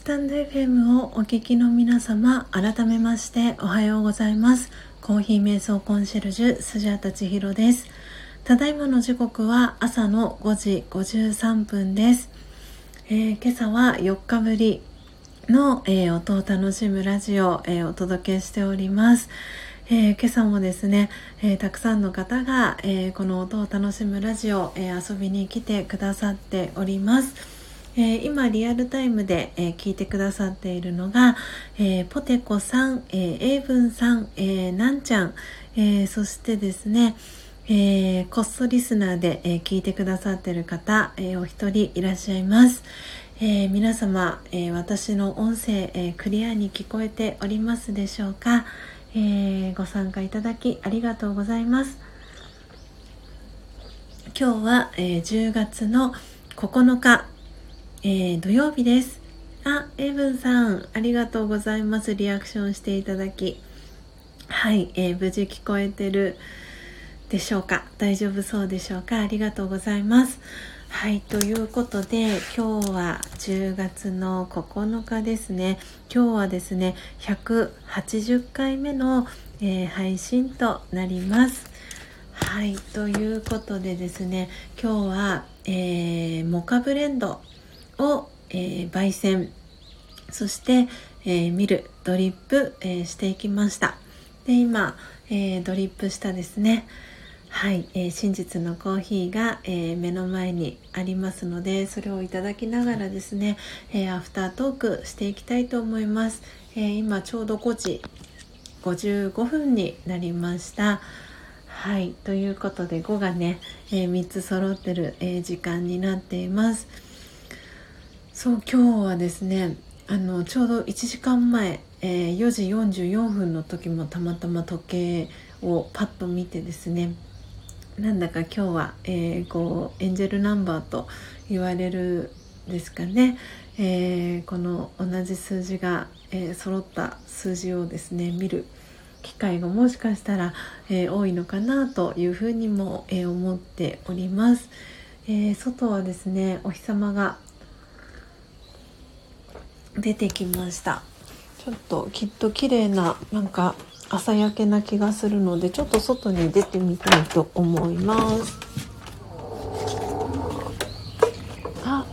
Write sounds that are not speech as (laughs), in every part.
スタンド FM をお聞きの皆様改めましておはようございます。コーヒー瞑想コンシェルジュスジャータ千尋です。ただいまの時刻は朝の5時53分です、えー、今朝は4日ぶりの、えー、音を楽しむラジオ、えー、お届けしております。えー、今朝もですね、えー、たくさんの方が、えー、この音を楽しむラジオ、え遊びに来てくださっております。え今リアルタイムで、え聞いてくださっているのが、えポテコさん、えー、エイブンさん、えなんちゃん、えそしてですね、えー、こっそリスナーで、えー、聞いてくださっている方、えー、お一人いらっしゃいます。え皆様、え私の音声、えクリアに聞こえておりますでしょうか、えー、ご参加いただきありがとうございます今日は、えー、10月の9日、えー、土曜日です。あエブンさんありがとうございます。リアクションしていただき。はい、え無事聞こえてるでしょうか？大丈夫そうでしょうか？ありがとうございます。はい、ということで今日は10月の9日ですね。今日はですね180回目の、えー、配信となります。はいということでですね今日は、えー、モカブレンドを、えー、焙煎そして、えー、ミルドリップ、えしていきました。で今、えドリップしたですね。はい、えー、真実のコーヒーが、えー、目の前にありますのでそれをいただきながらですね、えー、アフタートークしていきたいと思います、え今ちょうど5時55分になりました。はいということで5がね、え3つ揃ってる、え時間になっています。そう今日はですねあのちょうど1時間前、え4時44分の時もたまたま時計をパッと見てですねなんだか今日は、えー、こうエンジェルナンバーと言われるですかね、えー、この同じ数字が、えー、揃った数字をですね見る機会がもしかしたら、えー、多いのかなというふうにも、え思っております、え外はですねお日様が出てきました。ちょっときっと綺麗ななんか朝焼けな気がするのでちょっと外に出てみたいと思います。あ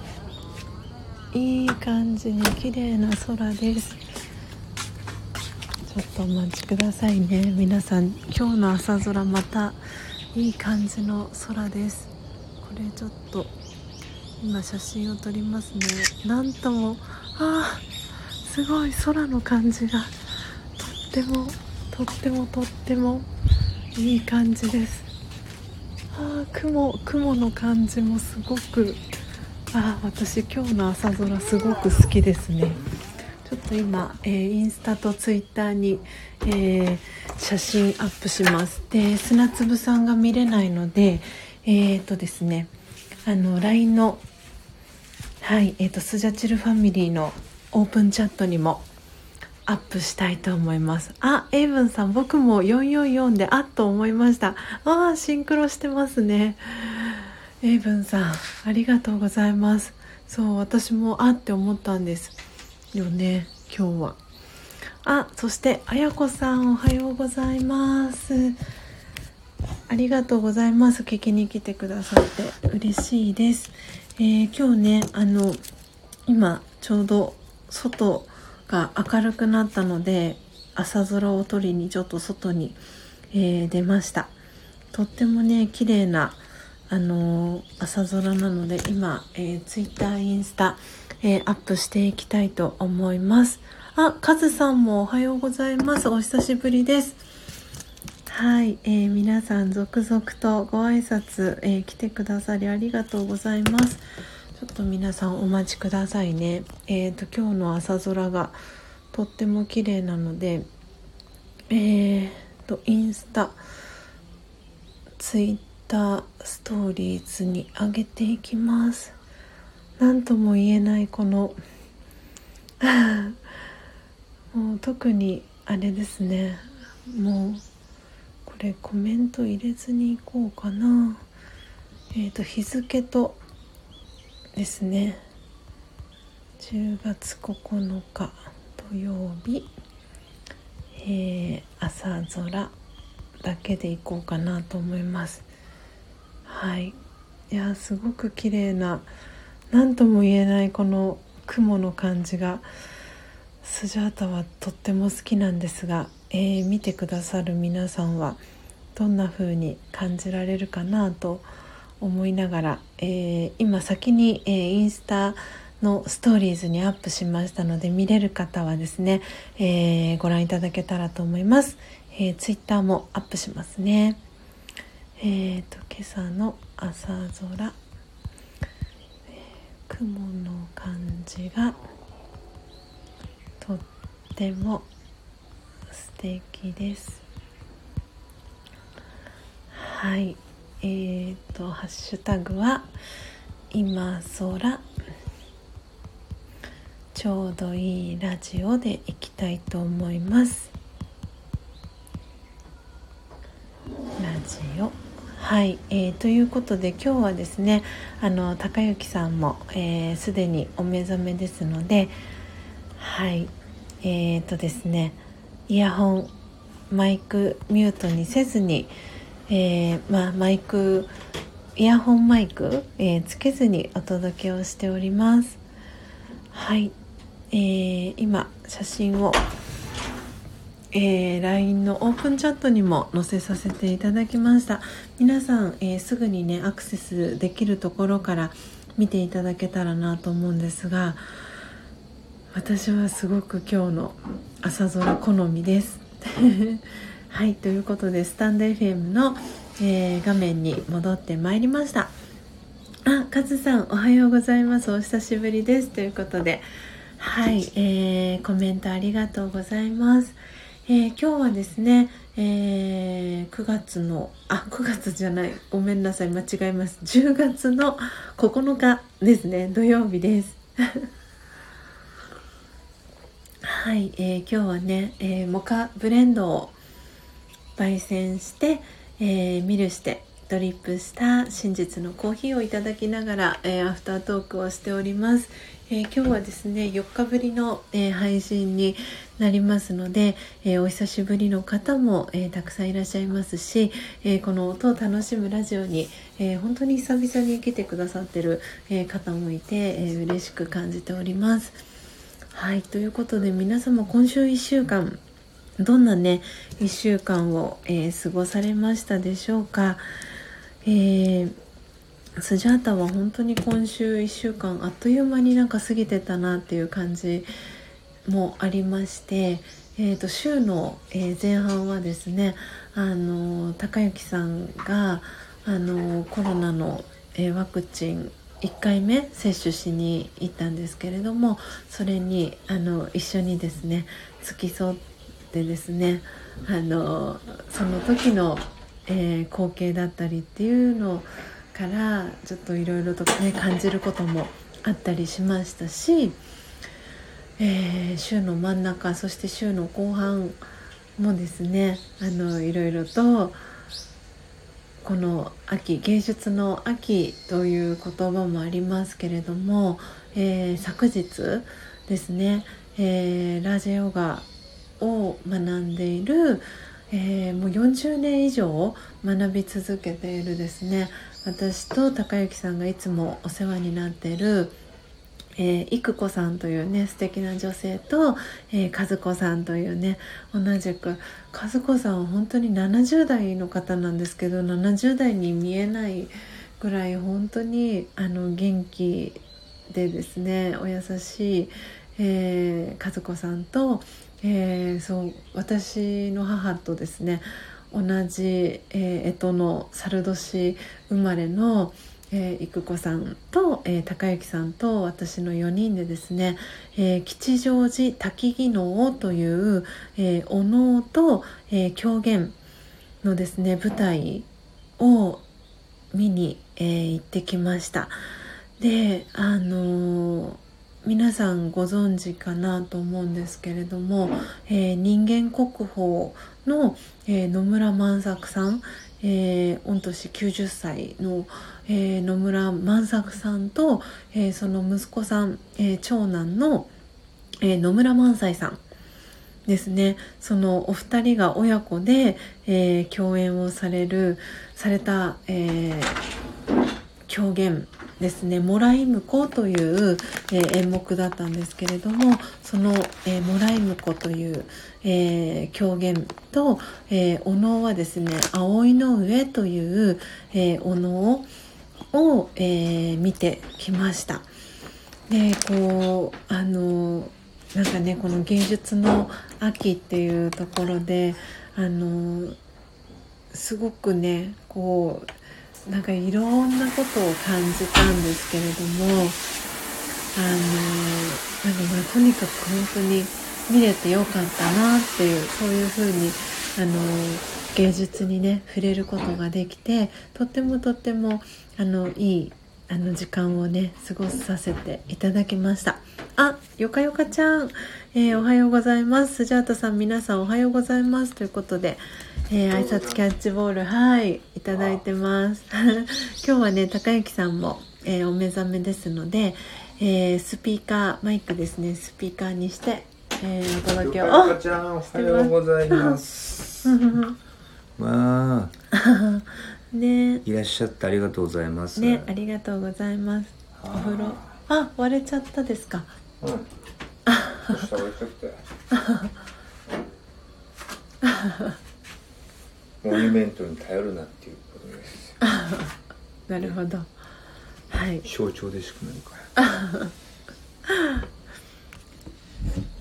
いい感じに綺麗な空です。ちょっとお待ちくださいね。皆さん今日の朝空またいい感じの空です。これちょっと今写真を撮りますね。なんともあすごい空の感じがとってもとってもとってもいい感じです。あ雲雲の感じもすごくあ私今日の朝空すごく好きですね。ちょっと今、えー、インスタとツイッターに、えー、写真アップします。で砂粒さんが見れないのでえっ、ー、とですねあの LINE のはいえーとスジャチルファミリーのオープンチャットにもアップしたいと思います。あエイブンさん僕も444であっと思いました。ああシンクロしてますね。エイブンさんありがとうございます。そう私もあって思ったんです。よね今日は。あそしてあやこさんおはようございます。ありがとうございます。聞きに来てくださって嬉しいです、えー、今日ねあの今ちょうど外が明るくなったので朝空を撮りにちょっと外に、えー、出ました。とってもね綺麗なあのー、朝空なので今、えー、Twitter インスタ、えー、アップしていきたいと思います。あカズさんもおはようございます。お久しぶりです。はい、えー、皆さん続々とご挨拶、えー、来てくださりありがとうございます。ちょっと皆さんお待ちくださいね。えっ、ー、と今日の朝空がとっても綺麗なのでえーとインスタツイッターストーリーズに上げていきます。何とも言えないこの (laughs) もう特にあれですね。もうれコメント入れずにいこうかな。え、ー、と日付とですね。10月9日土曜日、えー、朝空だけでいこうかなと思います。はい。いやすごく綺麗な何とも言えないこの雲の感じが。スジャータはとっても好きなんですが、えー、見てくださる皆さんはどんな風に感じられるかなと思いながら、えー、今先に、えー、インスタのストーリーズにアップしましたので見れる方はですね、えー、ご覧いただけたらと思います、えー、ツイッターもアップしますね。えーと、今朝の朝空、えー、雲の感じがとっても素敵です。はい。えーとハッシュタグは今空。ちょうどいいラジオでいきたいと思います。ラジオ。はい、えー、ということで今日はですねあの高之さんもすで、えー、にお目覚めですのではい。えーとですねイヤホンマイクミュートにせずに、えー、まあ、マイクイヤホンマイク、えー、つけずにお届けをしております。はい。えー、今写真を、えー、LINE のオープンチャットにも載せさせていただきました。皆さん、え、すぐにねアクセスできるところから見ていただけたらなと思うんですが私はすごく今日の朝空好みです (laughs) はいということでスタンド FM の、えー、画面に戻ってまいりましたあカズさんおはようございますお久しぶりですということではい、えー、コメントありがとうございます。えー、今日はですね、えー、9月の、あ、9月じゃない、ごめんなさい、間違えます。10月の9日ですね、土曜日です。はい、えー、今日はね、えー、モカブレンドを焙煎して、えー、ミルしてドリップした真実のコーヒーをいただきながら、えー、アフタートークをしております。えー、今日はですね4日ぶりの、えー、配信になりますので、え、お久しぶりの方も、えたくさんいらっしゃいますし、えこの音を楽しむラジオに、え本当に久々に来てくださってる、え方もいて、え嬉しく感じております。はいということで皆様今週1週間どんなね1週間を、え過ごされましたでしょうか？えースジャータは本当に今週1週間あっという間になんか過ぎてたなっていう感じもありまして、えーと、週の、えー、前半はですねあの高之さんがあのコロナの、えー、ワクチン1回目接種しに行ったんですけれどもそれにあの一緒にですね付き添ってですねあのその時の、えー、光景だったりっていうのからちょっといろいろとね感じることもあったりしましたし、えー、週の真ん中そして週の後半もですねあのいろいろとこの秋芸術の秋という言葉もありますけれども、えー、昨日ですね、えー、ラジオガを学んでいる、えー、もう40年以上学び続けているですね私と高之さんがいつもお世話になっているえー、育子さんというね素敵な女性と、えー、和子さんというね同じく和子さんは本当に70代の方なんですけど70代に見えないぐらい本当にあの元気でですねお優しい、えー、和子さんと、えー、そう私の母とですね同じ、えー、干支の猿年生まれの、えー、育子さんと、えー、高之さんと私の4人でですね、えー、吉祥寺滝技能という、えー、お能と、えー、狂言のですね舞台を見に、えー、行ってきました。であのー皆さんご存知かなと思うんですけれども、えー、人間国宝の、えー、野村万作さん、えー、御年90歳の、えー、野村万作さんと、えー、その息子さん、え長男の、え野村萬斎さんですね。そのお二人が親子で、え共演をされるされた、え狂言ですね「もらい婿」という、えー、演目だったんですけれどもその「えー、もらい婿」という、えー、狂言と、えお能はですね「葵の上」という、えお能を、え見てきました。でこうあのなんかねこの芸術の秋っていうところであのすごくねこうなんかいろんなことを感じたんですけれどもあのなんかまあとにかく本当に見れてよかったなっていうそういうふうにあの芸術にね触れることができてとってもとってもあのいいあの時間をね過ごさせていただきました。あよかよかちゃん、えー、おはようございます。スジャータさん皆さんおはようございます。ということでえー、挨拶キャッチボールはいいただいてます。(laughs) 今日はね高幸さんも、えー、お目覚めですので、えー、スピーカーマイクですね。スピーカーにして、えー、お届けをおちゃんおはようございます。(laughs) まあ。(laughs) ね。いらっしゃってありがとうございます。ねありがとうございます。お風呂。あ割れちゃったですか？うん。下置いとくてモニュメントに頼るなっていうことです (laughs) なるほど。はい。象徴でしくないから。(laughs)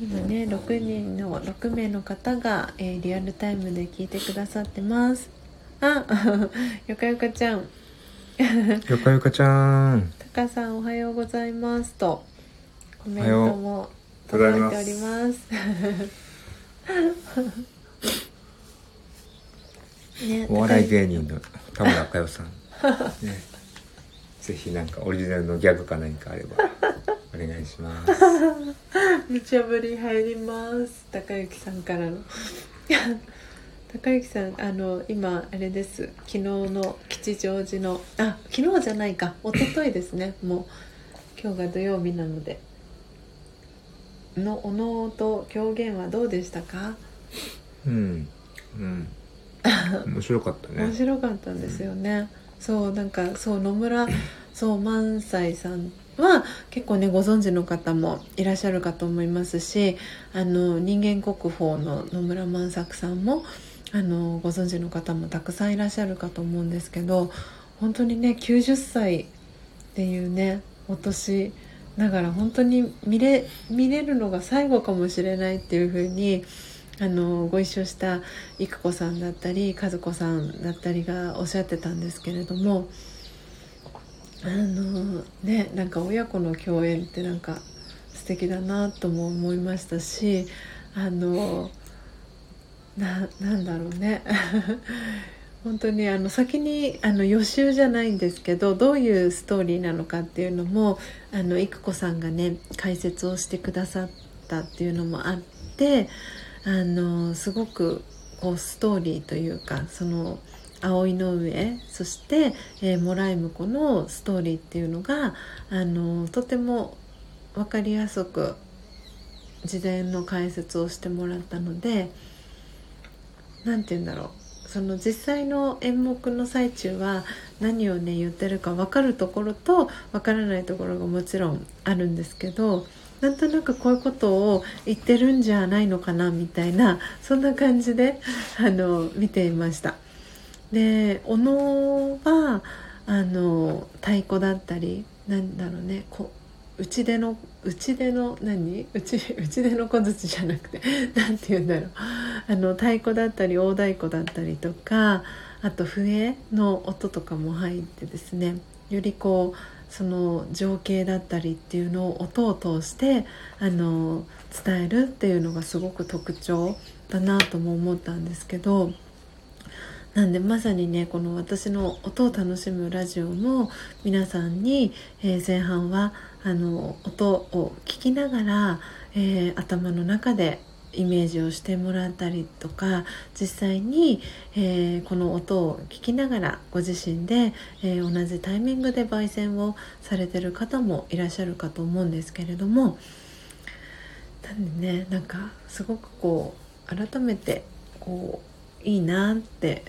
今ね6人の6名の方が、えー、リアルタイムで聞いてくださってます。あ (laughs) よかよかちゃん。よかよかちゃん。たかさんおはようございますとコメントも届いておりますね、お笑い芸人の田村佳代さん、ね、ぜひなんかオリジナルのギャグか何かあればお願いします。無茶ぶり入ります。高之さんからの。(laughs) 高之さんあの今あれです。昨日の吉祥寺のあ昨日じゃないか。一昨日ですね。もう今日が土曜日なので。のお能と狂言はどうでしたか？うん。うん (laughs) 面白かったね。面白かったんですよね、うん、そうなんかそう野村そう萬斎さんは結構ねご存知の方もいらっしゃるかと思いますしあの人間国宝の野村万作さんもあのご存知の方もたくさんいらっしゃるかと思うんですけど本当にね90歳っていうねお年ながら本当に見れ見れるのが最後かもしれないっていうふうにあのご一緒した育子さんだったり和子さんだったりがおっしゃってたんですけれどもあのねなんか親子の共演ってなんか素敵だなとも思いましたしあのななんだろうね。(laughs) 本当にあの先にあの予習じゃないんですけどどういうストーリーなのかっていうのもあの育子さんがね解説をしてくださったっていうのもあってあのすごくこうストーリーというかその葵の上そして、えー、もらい婿のストーリーっていうのがあのとても分かりやすく事前の解説をしてもらったので何て言うんだろう。その実際の演目の最中は何をね言ってるか分かるところと分からないところがもちろんあるんですけどなんとなくこういうことを言ってるんじゃないのかなみたいなそんな感じであの見ていました。でお能はあの太鼓だったりなんだろうねこうちでのうちでの何？うちうちでの小槌じゃなくて (laughs) 何て言うんだろうあの太鼓だったり大太鼓だったりとかあと笛の音とかも入ってですねよりこうその情景だったりっていうのを音を通してあの伝えるっていうのがすごく特徴だなとも思ったんですけどなんでまさにねこの私の音を楽しむラジオも皆さんに、えー、前半はあの音を聞きながら、えー、頭の中でイメージをしてもらったりとか実際に、えー、この音を聞きながらご自身で、えー、同じタイミングで焙煎をされてる方もいらっしゃるかと思うんですけれどもなんでねなんかすごくこう改めてこういいなって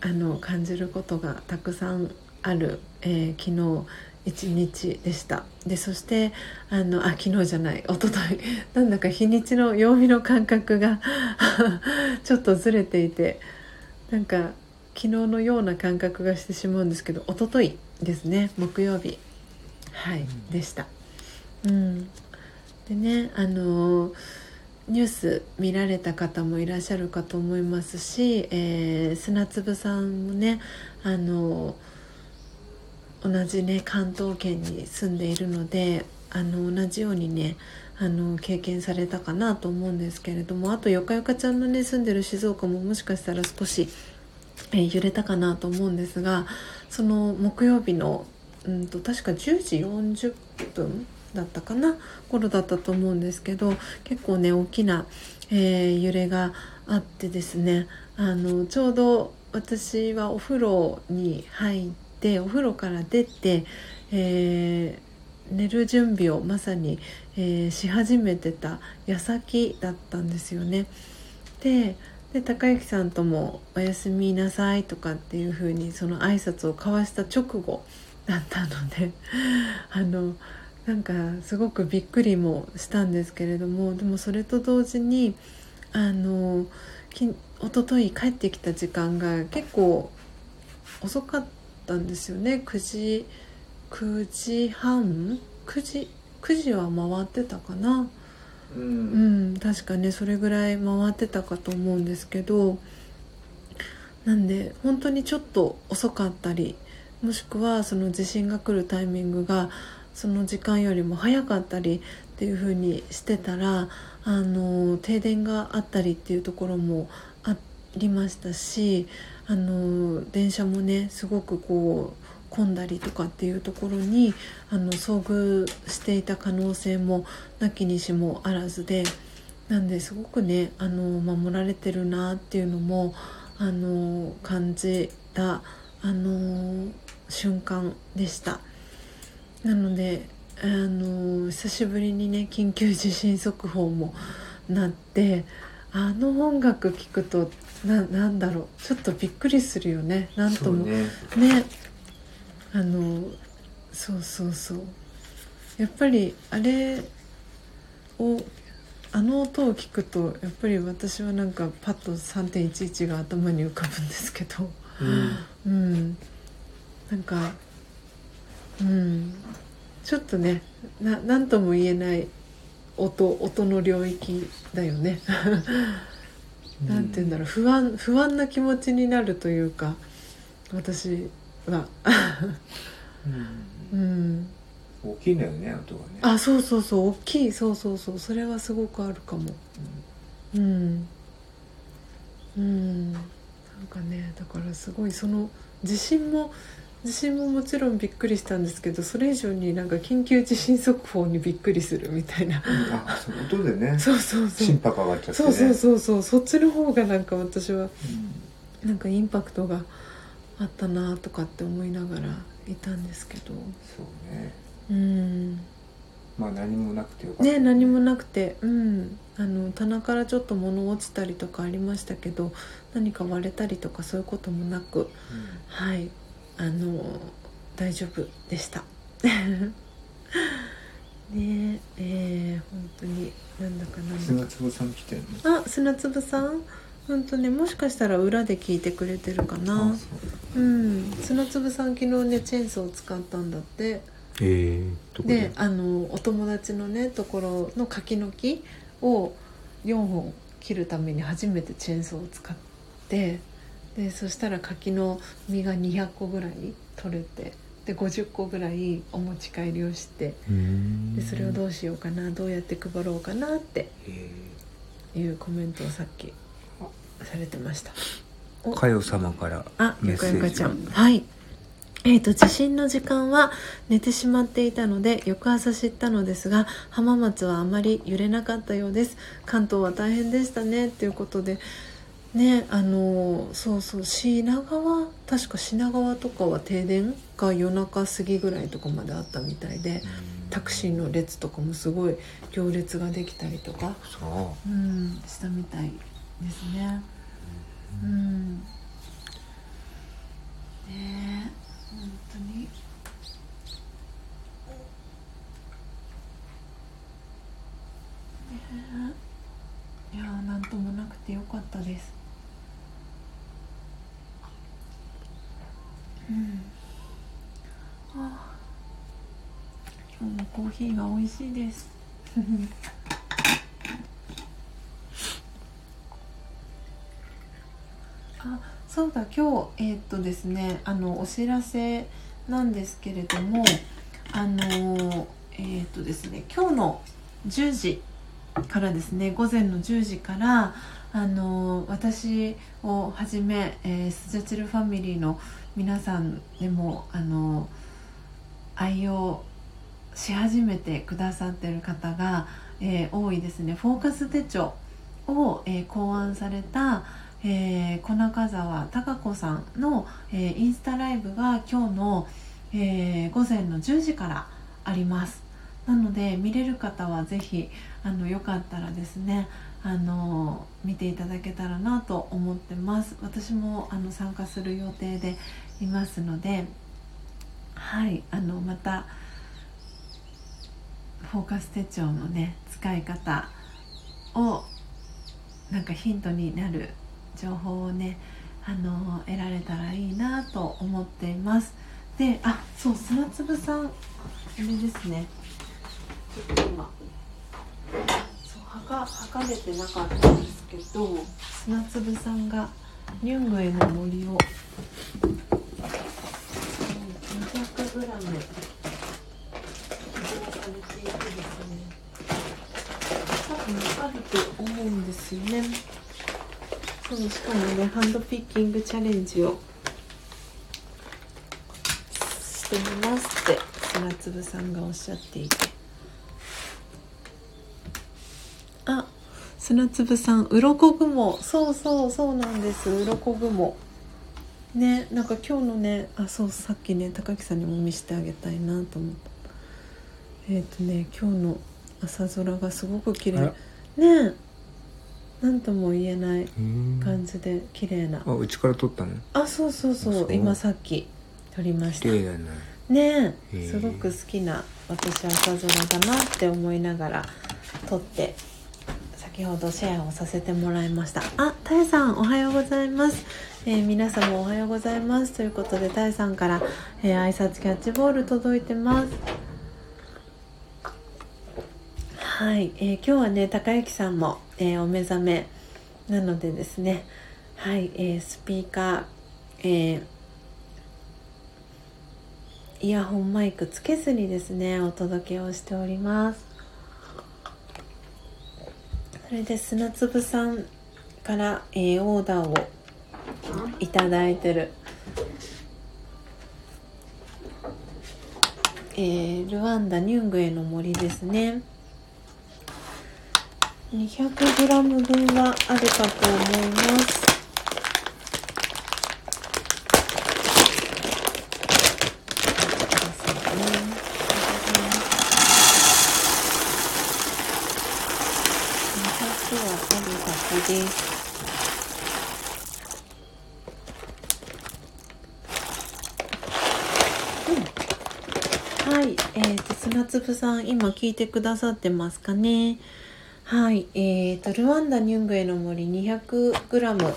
あの感じることがたくさんある、えー、昨日一日でした。でそしてあのあ昨日じゃない。一昨日。(laughs) なんだか日にちの曜日の感覚が (laughs) ちょっとずれていて。なんか昨日のような感覚がしてしまうんですけど一昨日ですね。木曜日。はい、でした。うん、でねあのニュース見られた方もいらっしゃるかと思いますし、えー、砂粒さんもねあの同じね関東圏に住んでいるのであの同じようにねあの経験されたかなと思うんですけれどもあとよかよかちゃんのね住んでる静岡ももしかしたら少し、えー、揺れたかなと思うんですがその木曜日のうんと確か10時40分だったかな頃だったと思うんですけど結構ね大きな、えー、揺れがあってですねあのちょうど私はお風呂に入ってお風呂から出て、えー、寝る準備をまさに、えー、し始めてた矢先だったんですよね。でで高之さんとも「おやすみなさい」とかっていう風にその挨拶を交わした直後だったので (laughs) あのなんかすごくびっくりもしたんですけれどもでもそれと同時にあのき一昨日帰ってきた時間が結構遅かったんですよね。9時9時半？9時？9時は回ってたかな、うん、うん、確かねそれぐらい回ってたかと思うんですけど。なんで本当にちょっと遅かったりもしくはその地震が来るタイミングがその時間よりも早かったりっていう風にしてたらあの停電があったりっていうところもありましたしあの電車もねすごくこう混んだりとかっていうところにあの遭遇していた可能性もなきにしもあらずでなんですごくねあの守られてるなっていうのもあの感じたあの瞬間でした。なのであの久しぶりにね緊急地震速報もなってあの音楽聴くとななんだろう。ちょっとびっくりするよね。なんとも。ね。ね。あのそうそうそう。やっぱりあれをあの音を聞くとやっぱり私はなんかパッと3.11が頭に浮かぶんですけど、うん、うん、なんかうん。ちょっとねな何とも言えない音音の領域だよねなんて言うんだろう。不安不安な気持ちになるというか私は。うん、うん、大きいんだよね音がね。あそうそうそう。大きい。そうそうそう。それはすごくあるかも。うん。うん、なんかねだからすごいその地震も地震ももちろんびっくりしたんですけどそれ以上になんか緊急地震速報にびっくりするみたいな、あそういうことでね (laughs) そうそうそう。心拍上がっちゃって、ね、そうそうそうそう。そっちの方がなんか私は、なんかインパクトがあったなとかって思いながらいたんですけど。そうね。うん。まあ何もなくてよかったね。ね何もなくて。うん。あの棚からちょっと物落ちたりとかありましたけど何か割れたりとかそういうこともなく、うん、はいあの大丈夫でした。(laughs) ねえー、本当になんだかなんだ。か砂粒さん来てるのあ砂粒さん？本当ねもしかしたら裏で聞いてくれてるかな。う。ん。砂粒さん昨日ねチェーンソーを使ったんだって。えー、で？あのお友達のねところの柿の木を4本切るために初めてチェーンソーを使ってでそしたら柿の実が200個ぐらい取れてで50個ぐらいお持ち帰りをしてでそれをどうしようかなどうやって配ろうかなっていうコメントをさっきされてました。かよ様からあゆかゆかちゃん。はい。えーと、地震の時間は寝てしまっていたので翌朝知ったのですが浜松はあまり揺れなかったようです。関東は大変でしたね。ということでねあのそうそう品川確か品川とかは停電が夜中過ぎぐらいとかまであったみたいでタクシーの列とかもすごい行列ができたりとかそう。んしたみたいですね。うん。ねえ本当に。いやーなんともなくてよかったですうん。あ。今日もコーヒーが美味しいです。(laughs) あそうだ今日えーっとですねあのお知らせなんですけれどもあのえーっとですね今日の10時からですね午前の10時からあの私をはじめ、えースジャチルファミリーの皆さんでもあの愛用し始めてくださってる方が、えー多いですね。フォーカス手帳を、えー考案された、えー小中澤貴子さんの、えインスタライブが今日の、え午前の10時からあります。なので見れる方はぜひあのよかったらですねあの見ていただけたらなと思ってます。私もあの参加する予定でいますのではいあのまたフォーカス手帳のね使い方をなんかヒントになる情報をねあの得られたらいいなと思っています。であそう砂粒さんあれですね。ちょっと今そう測測れてなかったんですけど砂粒さんがニュングエの森を 200g されていてですね多分あると思うんですよね。そうしかもねハンドピッキングチャレンジをしてみますって砂粒さんがおっしゃっていて。あ砂粒さん鱗雲。そうそうそうなんです。鱗雲ねなんか今日のねあそうさっきね高木さんにも見せてあげたいなと思った。えっ、とね今日の朝空がすごく綺麗。ねなんとも言えないうん。感じで綺麗な。あうちから撮ったのあそうそうそうあそう。今さっき撮りました。綺麗だね。ねすごく好きな私朝空だなって思いながら撮って先ほどシェアをさせてもらいました。あたえさんおはようございます、えー皆様おはようございます。ということでたえさんから、えー挨拶キャッチボール届いてます。はい、えー今日はね高之さんも、えーお目覚めなのでですね。はい、えースピーカー、えーイヤホンマイクつけずにですねお届けをしております。それで砂粒さんから、えーオーダーをいただいてる、えールワンダニュングエの森ですね。200g 分はあるかと思います。です。と、砂粒さん、今聞いてくださってますかね？はい、えーと、ルワンダニュングエの森 200g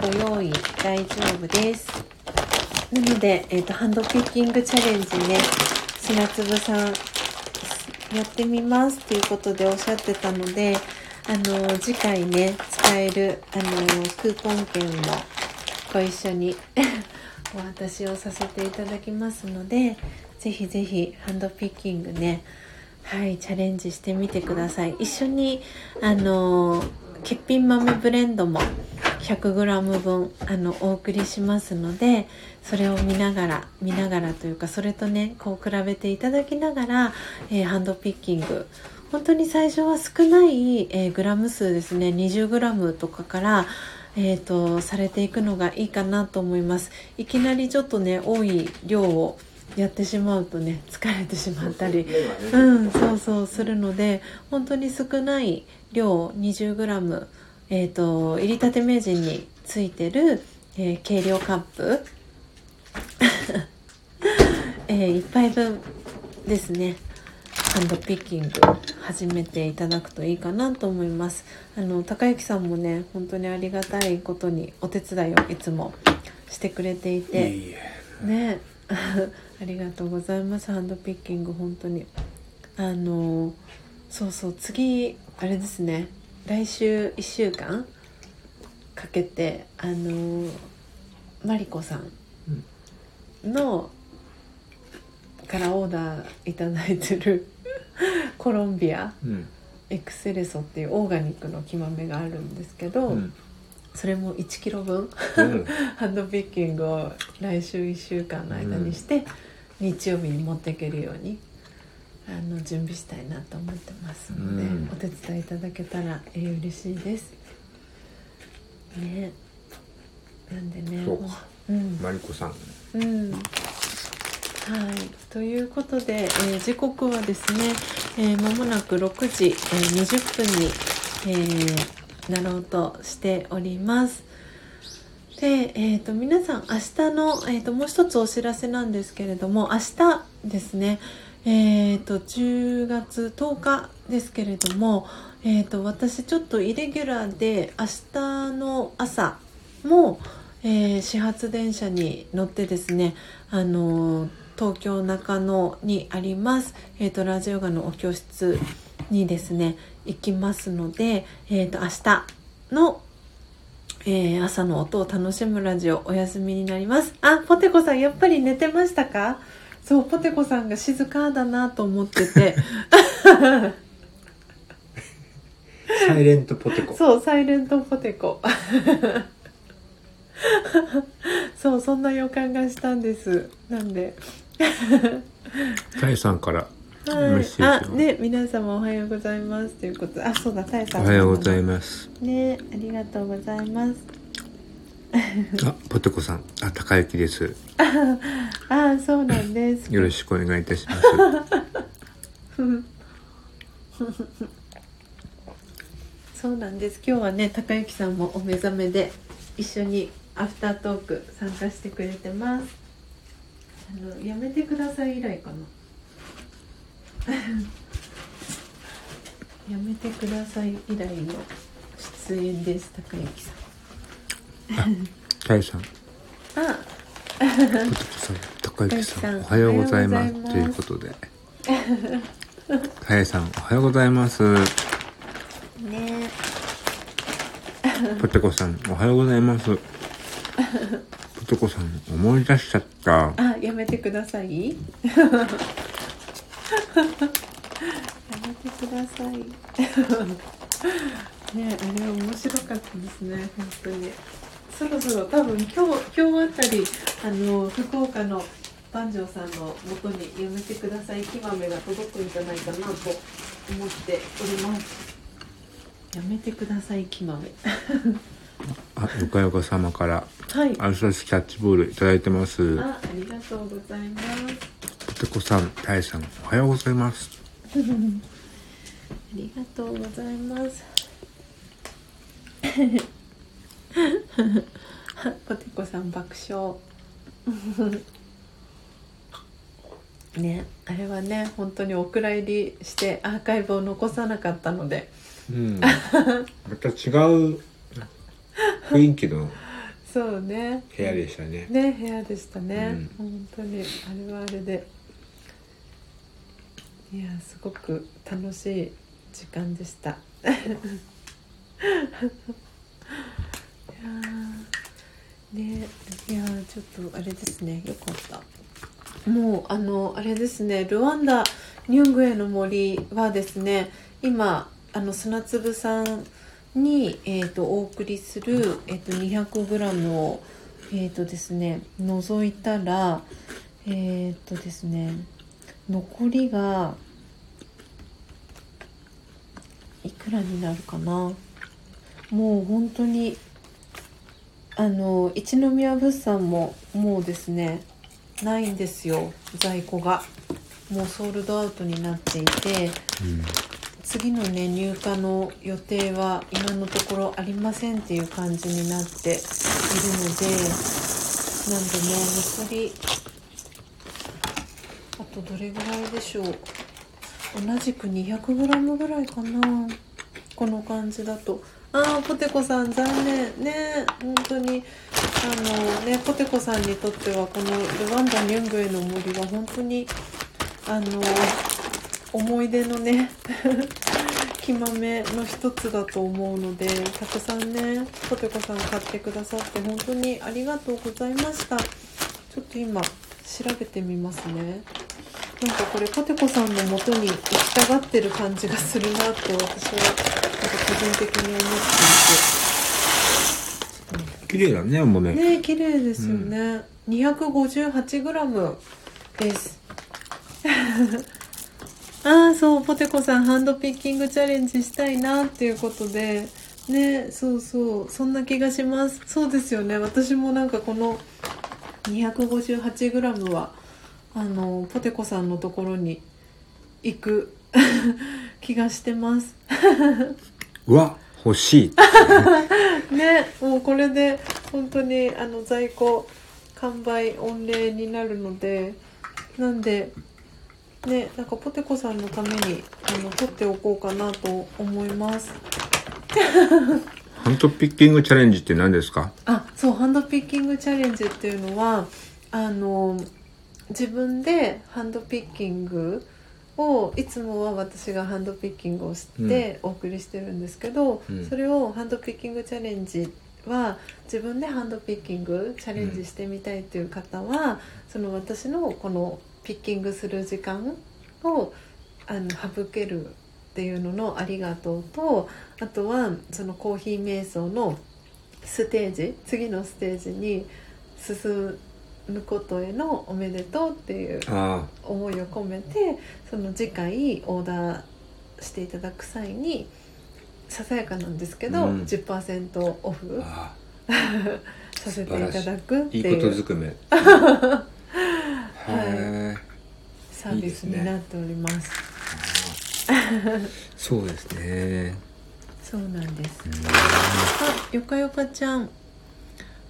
ご用意大丈夫です。なので、えー、とハンドピッキングチャレンジね砂粒さんやってみますっていうことでおっしゃってたのであの次回ね使えるあのクーポン券もご一緒に (laughs) お渡しをさせていただきますのでぜひぜひハンドピッキングねはいチャレンジしてみてください。一緒にあの欠品豆ブレンドも 100g 分あのお送りしますのでそれを見ながら見ながらというかそれとねこう比べていただきながら、えーハンドピッキング。本当に最初は少ない、えーグラム数ですね。20g とかから、えー、とされていくのがいいかなと思います。いきなりちょっとね多い量をやってしまうとね疲れてしまったり。うん、そうそうするので本当に少ない量 20g、えー、と入りたて名人についてる、えー計量カップ、(laughs) え1杯分ですね。ハンドピッキング始めていただくといいかなと思います。あの高之さんもね本当にありがたいことにお手伝いをいつもしてくれていて。ねありがとうございます。ハンドピッキング本当に。あのそうそう次あれですね。来週1週間かけてあのマリコさんのからオーダーいただいてる (laughs) コロンビアうん。エクセレソっていうオーガニックの木豆があるんですけど、うん。それも1キロ分うん。(laughs) ハンドピッキングを来週1週間の間にして、日曜日に持っていけるようにあの準備したいなと思ってますので、うん。お手伝いいただけたら、えー嬉しいです。ね。なんでねそうか。うん。マリコさん。うん。はい。ということで、えー時刻はですね、えー、間もなく6時、えー20分に、えーなろうとしておりますで、えー、と皆さん明日の、えー、ともう一つお知らせなんですけれども明日ですねえー、と10月10日ですけれども、えー、と私ちょっとイレギュラーで明日の朝も、えー始発電車に乗ってですねあのー東京中野にあります、えー、とラジオガのお教室にですね行きますので、えー、と明日の、えー朝の音を楽しむラジオお休みになります。あポテコさんやっぱり寝てましたか？そうポテコさんが静かだなと思ってて。サイレントポテコ。そうサイレントポテコ。そうそんな予感がしたんです。なんで。タイさんからはい。あね皆様おはようございます。ということ。であそうだタイさん。おはようございまます。すねありがとうございます。(laughs) あポテコさん。あ高雪です。(laughs) あそうなんです。よろしくお願いいたします。(laughs) そうなんです。今日はね高之さんもお目覚めで一緒にアフタートーク参加してくれてます。あのやめてください以来かなやめてください以来の出演です高之さん。タイさん。あ。高雪さんおはようございます。ということで。タイさんおはようございます。ね。ポテコさんおはようございます。ポテコさん思い出しちゃった。あやめてください。やめてください。ねあれ面白かったですね本当に。そろそろ多分今日今日あたりあの福岡の万丈さんの元にやめてください木豆が届くんじゃないかなと思っております。やめてください木豆。あよかよか様からはい。アルサスキャッチボールいただいてます。あありがとうございますポテコさんタイさんおはようございますありがとうございます。(laughs) ポテコさん爆笑。(laughs) ね、あれはね、本当にお蔵入りしてアーカイブを残さなかったので。うんまた違う雰囲気のそうね。部屋でしたねね、部屋でしたね。う本当に、あれはあれで。いや、すごく楽しい時間でした。(laughs) いやーねいやーちょっとあれですねよかったもうあのあれですねルワンダニュングエの森はですね今あの砂粒さんに、えー、とお送りする、えー、と 200g を、えーとですね、除いたらえっ、とですね残りがいくらになるかな？もう本当にあの一宮物産ももうですねないんですよ在庫が。もうソールドアウトになっていて次のね入荷の予定は今のところありませんっていう感じになっているのでなんでね残りあとどれぐらいでしょう？同じく 200g ぐらいかな。この感じだと。ああポテコさん残念。ね本当にあのねポテコさんにとってはこのルワンダ・ニュングエの森は本当にあの思い出のねきまめの一つだと思うのでたくさんねポテコさん買ってくださって本当にありがとうございました。ちょっと今調べてみますね。なんかこれポテコさんの元に行きたがってる感じがするなって私はなんか個人的に思って綺麗だねお豆いてね綺麗ですよね、258g ですああそうポテコさんハンドピッキングチャレンジしたいなっていうことで。ねそうそう。そんな気がします。そうですよね。私もなんかこの 258g はあのポテコさんのところに行く (laughs) 気がしてます。(laughs) うわ欲しい。(laughs) ねもうこれで本当にあの在庫完売御礼になるのでなんでねなんかポテコさんのためにあの取っておこうかなと思います。(laughs) ハンドピッキングチャレンジって何ですか？あそうハンドピッキングチャレンジっていうのはあの自分でハンドピッキングをいつもは私がハンドピッキングをしてお送りしてるんですけど、うん。それをハンドピッキングチャレンジは自分でハンドピッキングチャレンジしてみたいっていう方は、その私のこのピッキングする時間をあの省けるっていうののありがとうとあとはそのコーヒー瞑想のステージ次のステージに進むことへのおめでとうっていうあ思いを込めてその次回オーダーしていただく際にささやかなんですけど、うん。10%オフあ (laughs) させていただくっていいいうことずくめ (laughs) へえ、サービスになっております。そうですね。そうなんです。うん。あよかよかちゃん。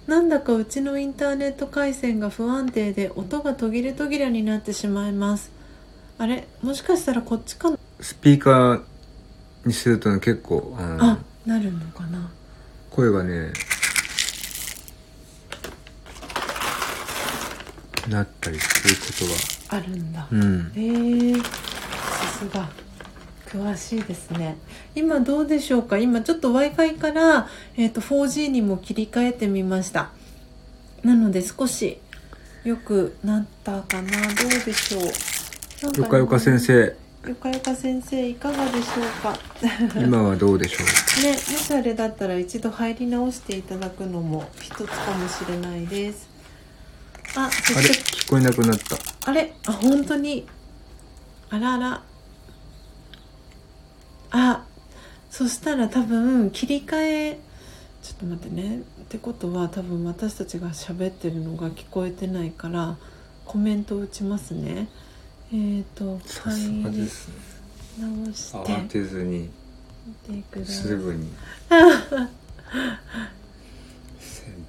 なんだかうちのインターネット回線が不安定で音が途切れ途切れになってしまいます。あれ？もしかしたらこっちかな？スピーカーにするとね結構あのあなるのかな。声がねなったりすることあるんだ。はうん。へえ。さすが。詳しいですね。今どうでしょうか？今ちょっと w i f i から、えー、と 4G にも切り替えてみました。なので少し良くなったかな。どうでしょう？よかよか先生。よかよか先生いかがでしょうか？今はどうでしょう？(laughs) ねもしあれだったら一度入り直していただくのも一つかもしれないですあそあれ聞こえなくなった。あれ？あ本当に。あらあら。あそしたら多分切り替え。ちょっと待ってね。ってことは多分私たちが喋ってるのが聞こえてないからコメント打ちますね。えーとさすがですね。直して。慌てずにみてください。すぐに (laughs)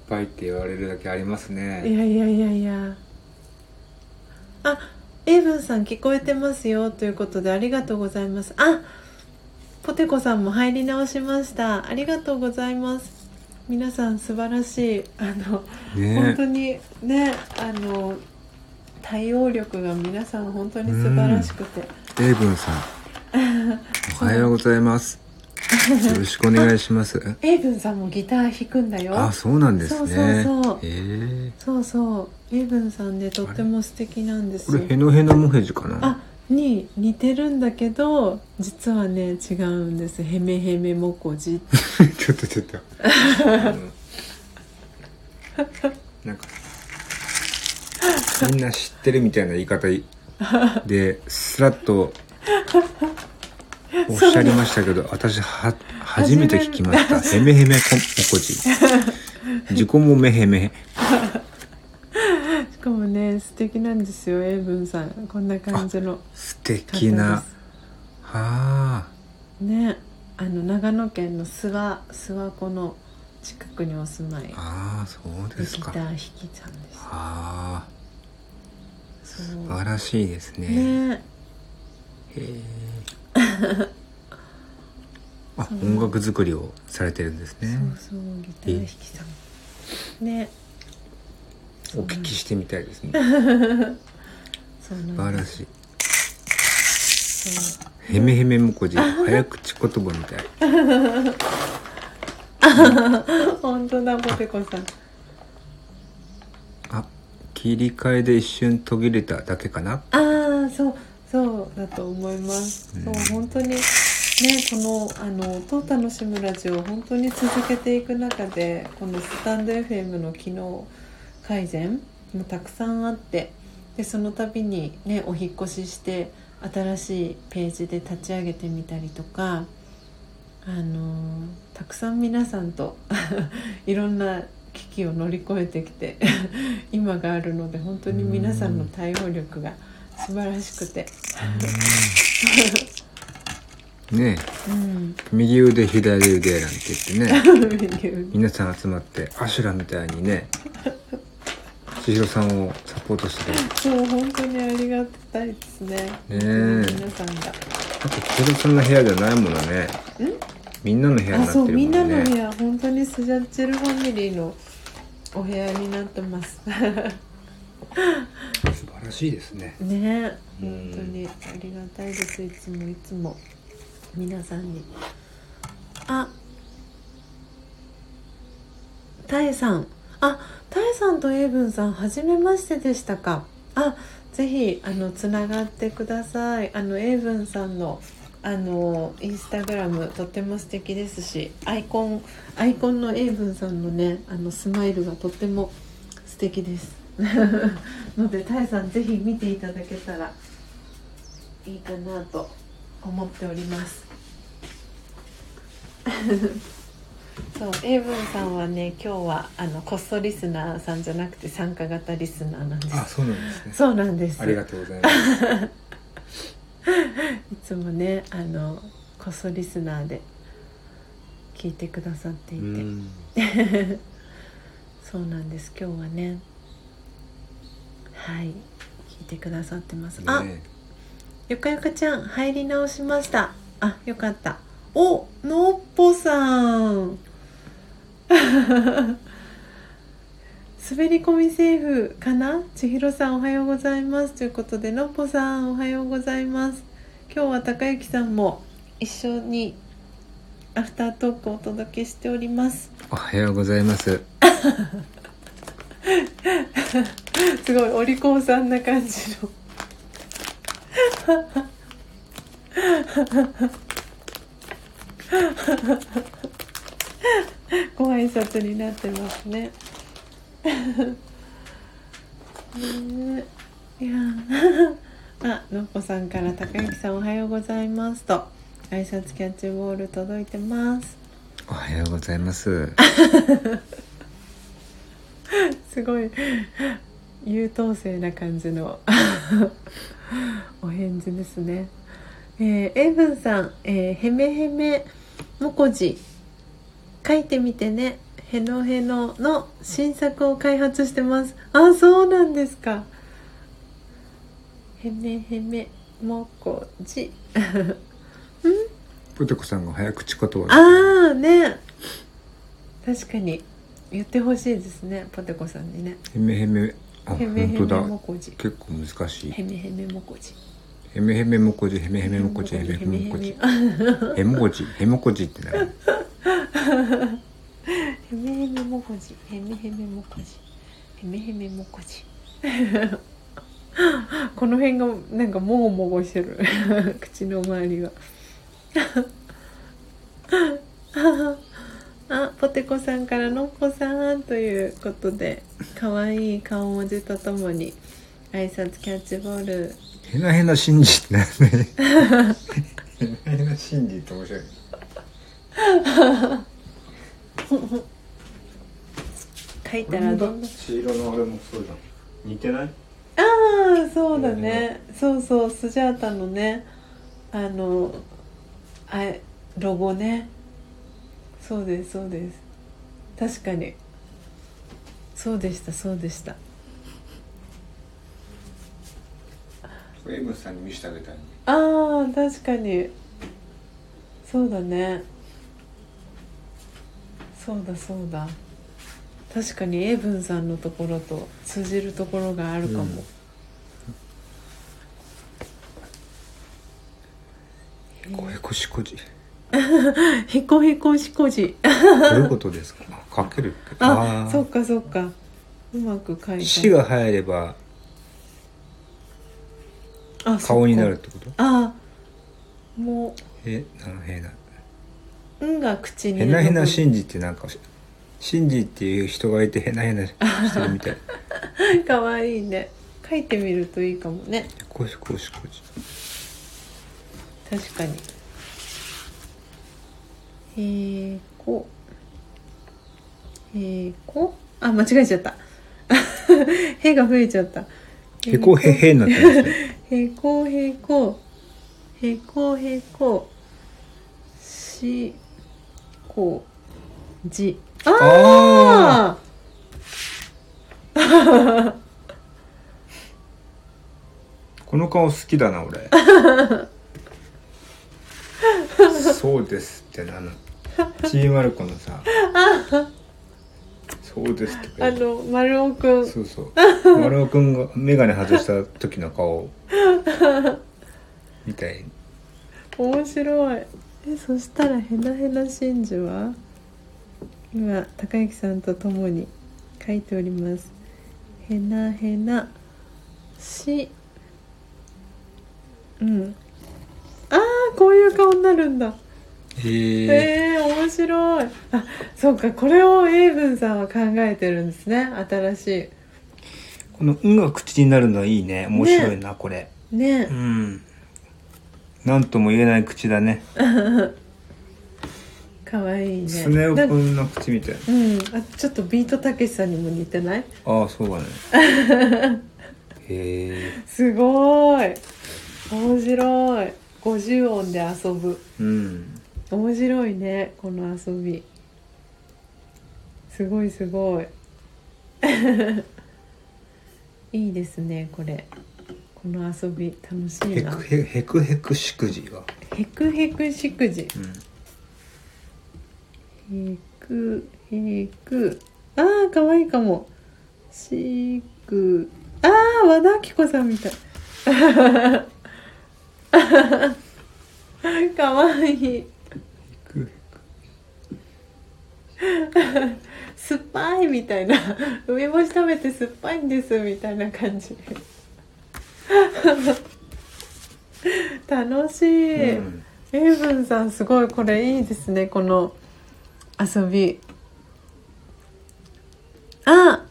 先輩って言われるだけありますいねやいやいやいや。あエイブンさん聞こえてますよということでありがとうございます。あポテコさんも入り直しました。ありがとうございます。皆さん素晴らしい。あの、本当ねにねあの対応力が皆さん本当に素晴らしくて。エイブンさん。(laughs) おはようございます (laughs) よろしくお願いします。エイブンさんもギター弾くんだよ。あそうなんですね。そうそうそう。え。そうそう。エイブンさんねとっても素敵なんですこよれヘノヘノモヘジかな？あに似てるんだけど実はね違うんです。ヘメヘメモコジ。(laughs) ちょっとちょっと、うんなんかみんな知ってるみたいな言い方ですらっとおっしゃりましたけど私は初めて聞きました。ヘメヘメモコジ自己もめへめ。へしかもね素敵なんですよ。英文さんこんな感じの。素敵な。はあねあの長野県の諏訪諏訪湖の近くにお住まい。ああそうですか。ギター弾きちゃんです。ああ素晴らしいですね。ね。へえ (laughs) あ音楽作りをされてるんですね。そうそうギター弾きさん。ね。お聞きしてみたいですね。素晴らしい。そう。ヘメヘメムコジ早口言葉みたい。(laughs) 本当だポテコさん。あ切り替えで一瞬途切れただけかな。ああそうだと思います、うん。そう本当にねこのあの「音を楽しむラジオ」を本当に続けていく中でこのスタンド FM の機能改善もたくさんあってでその度にねお引っ越しして新しいページで立ち上げてみたりとかあのたくさん皆さんと (laughs) いろんな危機を乗り越えてきて (laughs) 今があるので本当に皆さんの対応力が素晴らしくて、ねうん、え右腕左腕なんて言ってね。(laughs) そう皆さん集まってアシュラみたいにね千尋さんをサポートして。本当にありがたいですね。ねえ。皆さんが。あと千尋さんの部屋じゃないものね。みんなの部屋にあなってるもんそうみんなの部ね屋本当にスジャッチェルファミリーのお部屋になってますらしいですね。ね。うん。本当にありがたいです。いつもいつも皆さんに。あ。タエさん。あタエさんとエイブンさん初めましてでしたか。あぜひあのつながってください。あのエイブンさんのあのインスタグラムとっても素敵ですしアイコンアイコンのエイブンさんのねあのスマイルがとっても素敵です (laughs) のでタエさんぜひ見ていただけたらいいかなと思っております。(laughs) そうエイブンさんはね今日はあのこっそリスナーさんじゃなくて参加型リスナーなんです。あそうなんですね。そうなんです。ありがとうございます。(laughs) いつもねあのこっそリスナーで聞いてくださっていて、うん。そうなんです。今日はねはい。聞いてくださってます、あねゆかゆかちゃん入り直しました。あよかった。おのっぽさん。(laughs) 滑り込みセーフかな？千尋さんおはようございます。ということでのっぽさんおはようございます。今日は高幸さんも一緒にアフタートークをお届けしております。おはようございます (laughs) すごいお利口さんな感じの。ご挨拶になってますね。いや。あのっぽさんから高幸さんおはようございますと。挨拶キャッチボール届いてます。おはようございます (laughs) (laughs) すごい優等生な感じの (laughs) お返事ですね。えー、エイブンさん、えーへめへめもこじ書いてみてね。へのへのの新作を開発してます。あ、そうなんですか。へめへめもこじ。ポテコさんが早口言葉ああね。確かに言ってほしいですね。ポテコさんにね。へめへめあへめへめもこじ。結構難しいへめへめもこじ。へめへめもこじへめへめもこじへめへめもこじへもこじへもこじってなるへめへめもこじ。へめへめもこじ。へめへめもこじ。(laughs) この辺がなんかもごもごしてる (laughs) 口の周りが (laughs) あポテコさんからのっぽさんということで可愛い顔文字とともに挨拶キャッチボール。へなへな信じってなんね。へなへな信じって面白い書いたらどんな？黄色の俺もそうだ似てないああそうだね、そうそうスジャータのねあのあロゴねそうですそうです。確かに。そうでしたそうでした。エムさんに見せてあげたいああ確かに。そうだね。そうだそうだ。確かにエイブンさんのところと通じるところがあるかも、うん。こへこしこじへこへこしこじ。どういうことですか？かけるって。ーあそっかそっか。うまく書いた。死が入ればあ顔になるそってこと？あもへなへな。う「ん」が口に。へなへなん信じってなんか信じっていう人がいてへなへなしてるみたい。かわいいね。書いてみるといいかもね。こしこしこじ確かにへこへこ？あ間違えちゃった。(laughs) へが増えちゃった。へこへへになってますね。へこへこ。へこへこ。しこ。じ。ああ (laughs) この顔好きだな俺。(laughs) そうですってなあのちーまる子のさそうですってあの丸尾くん。そうそう。丸尾くんが眼鏡外した時の顔。みたい。面白い。えそしたらへなへな真珠は？今高之さんと共に書いております。へなへなし。うん。あーこういう顔になるんだへえ面白い。あそうかこれをエイブンさんは考えてるんですね新しこの「ん」が口になるのはいいね。面白いな、これ。いね。うん。なんとも言えない口だね。(laughs) かわいいね。スネ夫なんかくんの口みたい。うん。あちょっとビートたけしさんにも似てない？ああそうだね。(laughs) へえすごい。面白い。50音で遊ぶ。うん面白いねこの遊び。すごいすごい。(laughs) いいですねこれ。この遊び楽しいな。へくへへくへくしくじは。へくへくしくじうん。へくへくあーかわいいかも。しくあー和田アキ子さんみたい。(laughs) かわいいへく酸っぱいみたいな。(laughs) 梅干し食べて酸っぱいんですみたいな感じ。(laughs) 楽しい、うん。エイブンさんすごいこれいいですねこの遊び。あ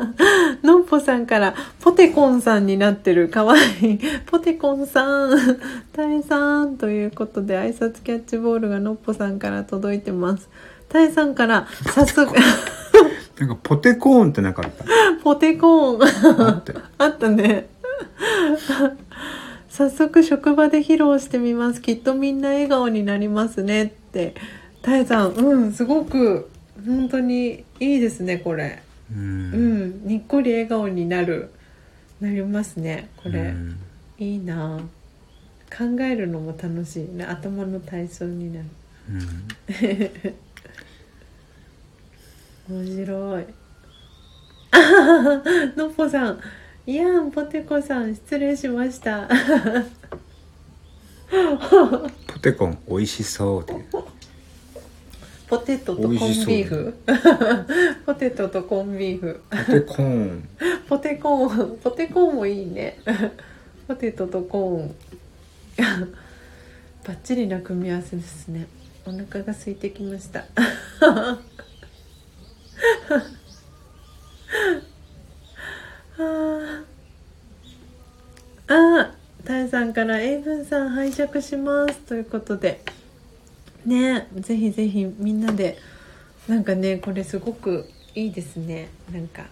(laughs) のっぽさんからポテコンさんになってる。かわいい。(laughs) ポテコンさん。(laughs) タイさんということで挨拶キャッチボールがのっぽさんから届いてます。タイさんから早速。なんかポテコーンってなかった？ポテコーン。あって？あったね。早速職場で披露してみます。きっとみんな笑顔になりますねって。タイさんうんすごく本当にいいですねこれううんんにっこり笑顔になる。なりますねこれ、うん。いいな。考えるのも楽しい。ね頭の体操になる。うん。面白い。(laughs) のっぽさん。いやんポテコさん失礼しました。(laughs) (laughs) ポテコン美味しそうポテトとコンビーフ。ポテトとコンビーフ。ポテコーン。ポテコーン。ポテコーンもいいね。ポテトとコーン。バッチリな組み合わせですね。お腹が空いてきました。あー。あー。タイさんから「英文さん拝借します」ということでねぜひぜひみんなでなんかねこれすごくいいですね。なんか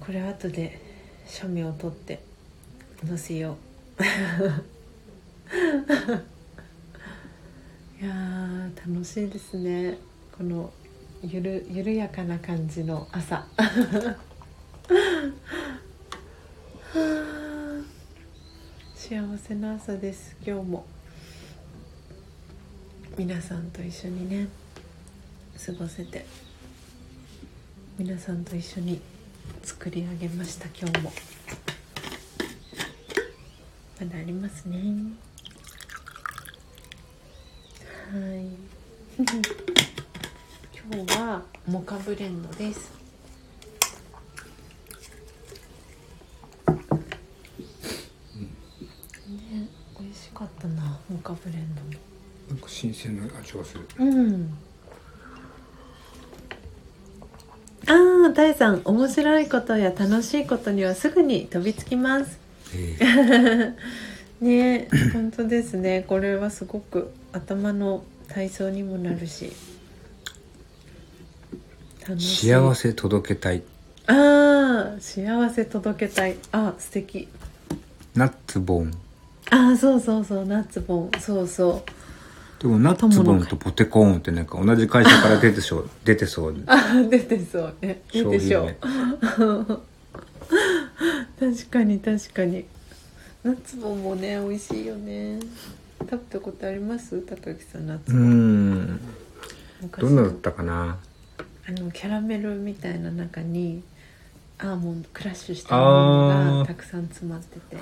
これ後で写メを撮って載せよう。(laughs) いや楽しいですね。このゆる緩やかな感じの朝。(laughs) 幸せな朝です今日も。皆さんと一緒にね過ごせて皆さんと一緒に作り上げました今日も。まだありますね。はい。(laughs) 今日はモカブレンドです。ね美味しかったなモカブレンドもなんか新鮮な味がするうん。ああ、タイさん、面白いことや楽しいことにはすぐに飛びつきます。ええ (laughs) ね、本当ですね。これはすごく頭の体操にもなるし。幸せ届けたいああ、幸せ届けたい。あ、素敵。ナッツボンああ、そうそうそう、ナッツボン、そうそう。でもナッツボンとポテコーンってなんか同じ会社から出てそう (laughs) 出てそう。あ、出てそうね。出てしょう。(laughs) 確かに確かに。ナッツボンもね美味しいよね。食べたことあります？高木さんナッツうボン、ん。昔どんなだったかな？あのキャラメルみたいな中にアーモンドクラッシュしたものがたくさん詰まってて。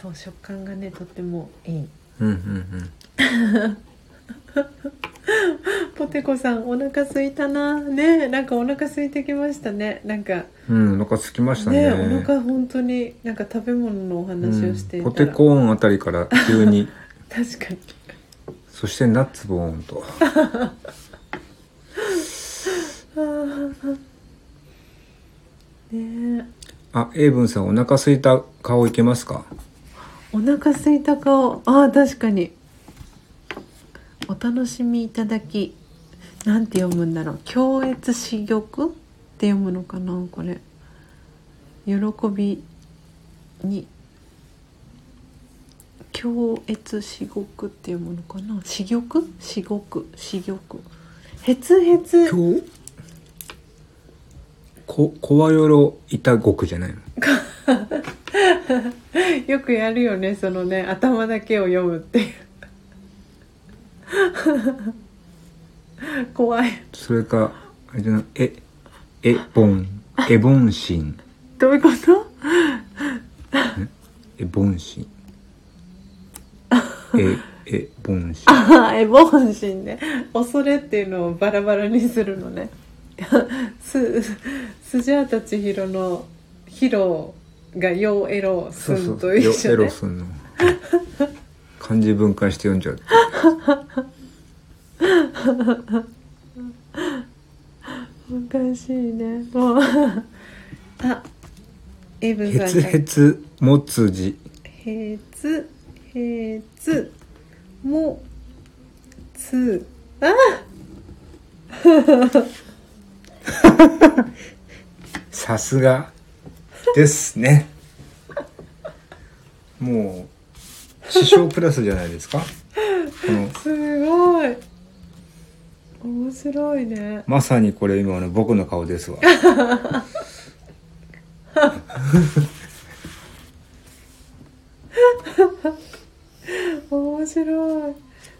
そう食感がねとってもいい。うんうん (laughs) ポテコさんお腹空いたな。ねなんかお腹空いてきましたね。なんか。うんうんお腹空きましたね。ねお腹本当になんか食べ物のお話をしていうんポテコーンあたりから急に。(laughs) 確かに。そしてナッツボーンと。(laughs) ね。あエイブンさんお腹空いた顔いけますか？お腹空いた顔。ああ確かにお楽しみいただきなんて読むんだろう。強越至極って読むのかなこれ。喜びに強越至極って読むのかな。至極至極？至極へつへつ。こ小わよろいた極じゃないの？(laughs) よくやるよねそのね頭だけを読むって (laughs) 怖い。それかあれじゃないええぼんえぼんしんどういうこと？え？ぼんしんええぼんしんああエボンシ (laughs) ンね。恐れっていうのをバラバラにするのね。すスジャータ千尋のヒロがヨーエロスンと一緒ね。ロスンの。(laughs) 漢字分解して読んじゃうおかしいね。もう。あエブンさんへつへつもつじ。へつへつもつ。あ (laughs) さすがですね。もう師匠プラスじゃないですか？すごい面白いね。まさにこれ今の僕の顔ですわ。面白い。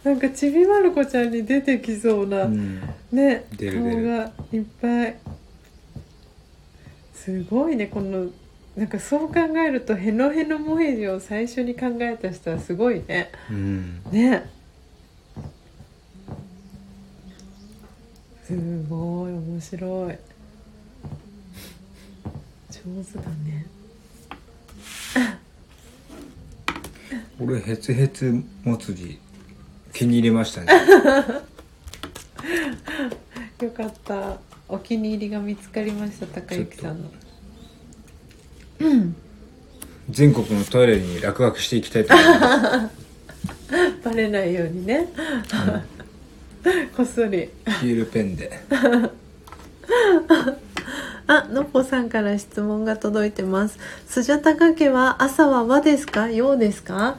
なんかちびまる子ちゃんに出てきそうな、うん。ね顔がいっぱい。すごいねこのなんかそう考えるとへのへのもへじを最初に考えた人はすごいね。うん。ねすごい面白い。上手だね。俺ヘツヘツもつじ気に入りましたね。(laughs) よかった。お気に入りが見つかりました高之さんの。うん全国のトイレに落書きしていきたいと思います。(laughs) バレないようにね、(laughs) こっそり。ヒールペンで。(laughs) あのっぽさんから質問が届いてます。スジャタカ家は朝は和ですか？洋ですか？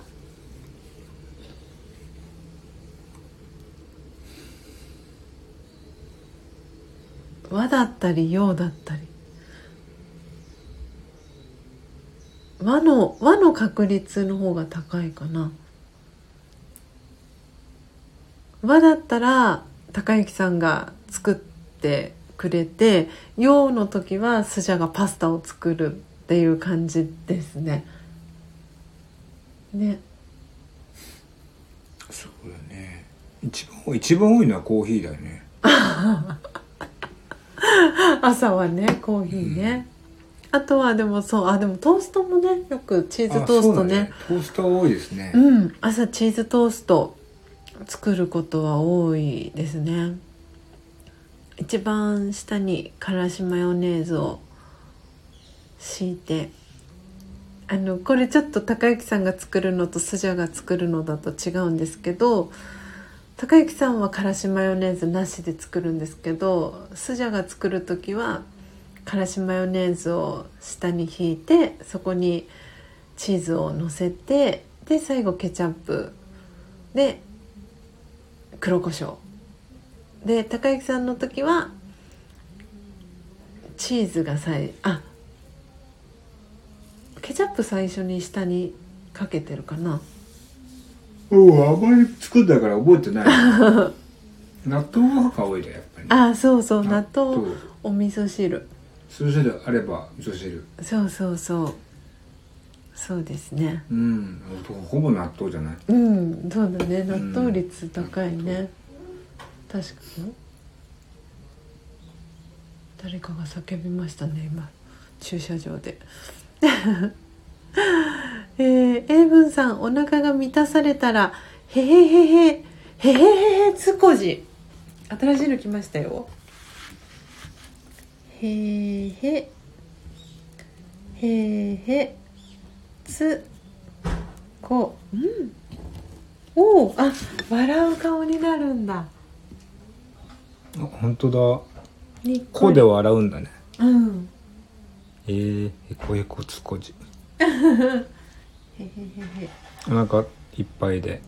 和だったり洋だったり。和の和の確率の方が高いかな和だったら高之さんが作ってくれて洋の時はスジャがパスタを作るっていう感じですね。ね。そうだね。一番一番多いのはコーヒーだよね。(laughs) 朝はねコーヒーね、あとはでもそうあでもトーストもねよくチーズトーストあそうだね。トースト多いですね、うん朝チーズトースト作ることは多いですね。一番下にからしマヨネーズを敷いてあのこれちょっと高之さんが作るのとスジャが作るのだと違うんですけど高之さんはからしマヨネーズなしで作るんですけどスジャが作る時はからしマヨネーズを下に引いてそこにチーズをのせてで最後ケチャップで黒胡椒。で高之さんの時はチーズが最あケチャップ最初に下にかけてるかな。うんあんまり作ったから覚えてない。(laughs) 納豆が多いだよやっぱり。あそうそう納豆豆。お味噌汁。それであれば味噌汁。そうそうそうそうですね。うん。ほぼ納豆じゃない？うんそうだね。納豆率高いね、うん、確かに。誰かが叫びましたね今。駐車場で。(laughs) えー、英文さんお腹が満たされたらへへへへへへへへつこじ。新しいの来ましたよ。へへ。へへ。つこうん。おおあ笑う顔になるんだ。あ本当だ。こで笑うんだね。うん。えー、へこへこつこじ。へへへお腹いっぱいで。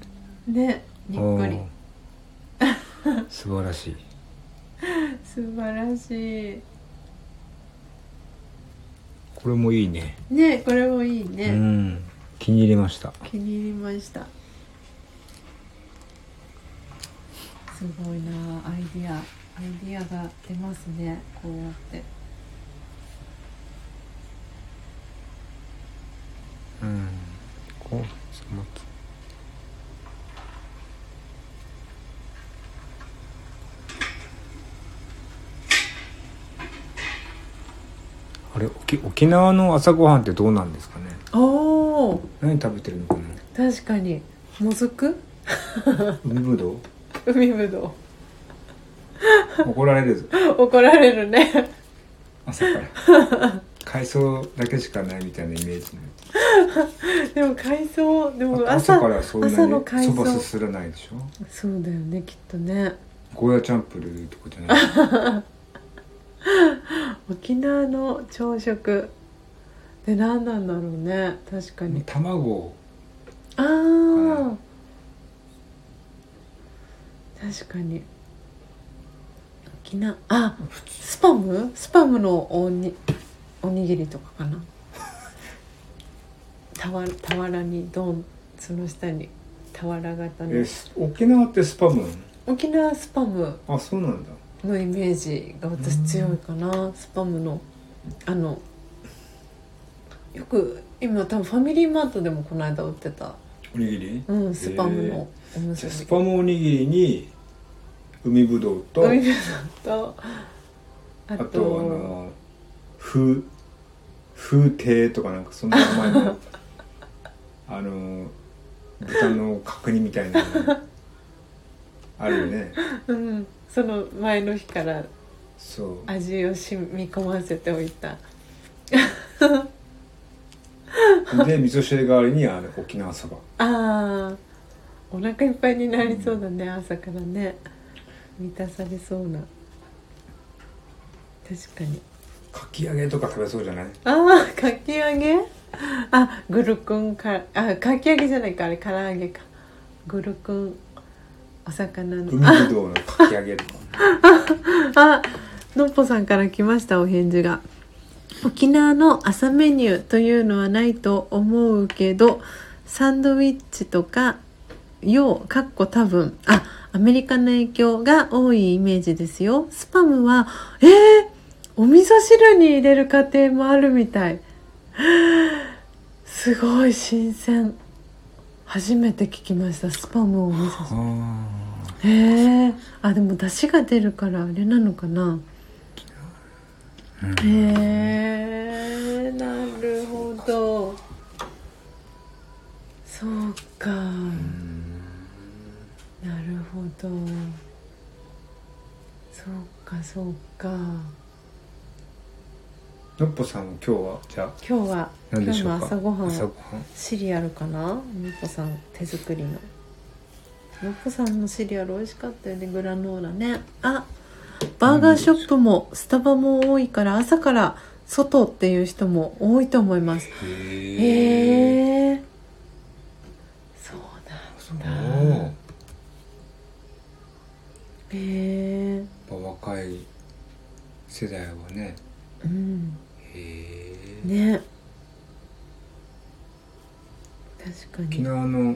へねにっこり。素晴らしい。(laughs) 素晴らしこれもいいね。いねこれもいいうね、ん。気に入りました。気に入りました。すごいなアイディア。アイディアが出ますねこうやって。うん。こうあれ沖沖縄の朝ごはんってどうなんですかね？おお何食べてるのかな？確かに。もずく？海ぶどう？海ぶど怒られるぞ。う怒られるね。朝から。海藻だけしかないみたいなイメージでも海藻でもの朝朝からそんなにそ藻。ばすすらないでしょ？そうだよねきっとね。ゴーヤチャンプルーとかじゃない？(laughs) 沖縄の朝食。で何なんだろうね。確かに。卵。ああ確かに。沖縄あスパム？スパムのおにおにぎりとかかな。(laughs) たわ俵にドンその下に俵型の。沖縄ってスパム？な沖縄スパム。のあそうなんだのイメージが私強いかなスパムの。あのよく今多分ファミリーマートでもこの間売ってた。おにぎり？うんスパムのおむすび。スパムおにぎりに海ぶどうと。海ぶどうと。あとあの風風亭とかなんかそんな名前の (laughs) あの豚の角煮みたいなの。あるよね。うん、その前の日から味を染み込ませておいた。(laughs) で味噌汁代わりにあの沖縄そば。あー。お腹いっぱいになりそうだね、朝からね。満たされそうな。確かに。かき揚げとか食べそうじゃない？ああかき揚げ？あグルクンかあかき揚げじゃないかあれ唐揚げか。グルクンお魚の。海ぶどうのかき揚げとか (laughs) あのっぽさんから来ましたお返事が。沖縄の朝メニューというのはないと思うけどサンドウィッチとか洋かっこ多分あアメリカの影響が多いイメージですよ。スパムはえー、お味噌汁に入れる家庭もあるみたい。すごい新鮮。初めて聞きましたスパムをお味噌汁。あへえあでも出汁が出るからあれなのかな。へえなるほど。そうか。なるほど。そうかそうか。のっぽさんは今日はじゃあ今日は今日の何でしょうか？朝ごはんは朝ごはん。シリアルかな？のっぽさん手作りののっぽさんのシリアル美味しかったよね。グラノーラね。あバーガーショップもスタバも多いから朝から外っていう人も多いと思います。へへえそうなんだ。やっへえぱ若い世代はね。うん。へえね。確か沖に縄の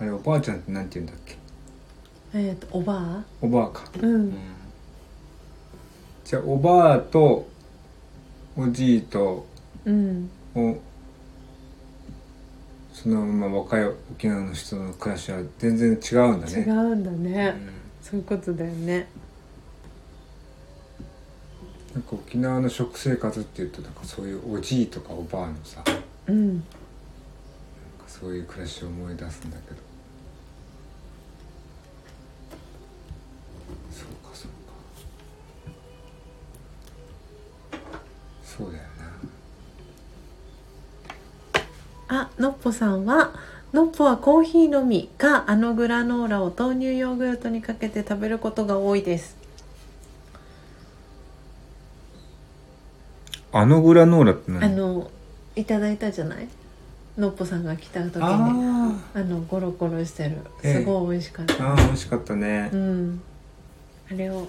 あれおばあちゃんってなんて言うんだっけ？えっ、とおばあ？おばあか。ううん。んじゃあおばあとおじいとうん。おそのまま若い沖縄の人の暮らしは全然違うんだ違ねうんだうね、ん。そういうことだよね。なんか沖縄の食生活っていうとなんかそういうおじいとかおばあのさ。うんそういう暮らしを思い出すんだけど。そうかそうか。そうだよな。あのっぽさんはのっぽはコーヒーのみかあのグラノーラを豆乳ヨーグルトにかけて食べることが多いです。あのグラノーラって何？あのいただいたじゃない？のっぽさんが来た時にああのゴロゴロしてる。ええ。すごい美味しかった、ーあー美味しかったね。うん。あれを。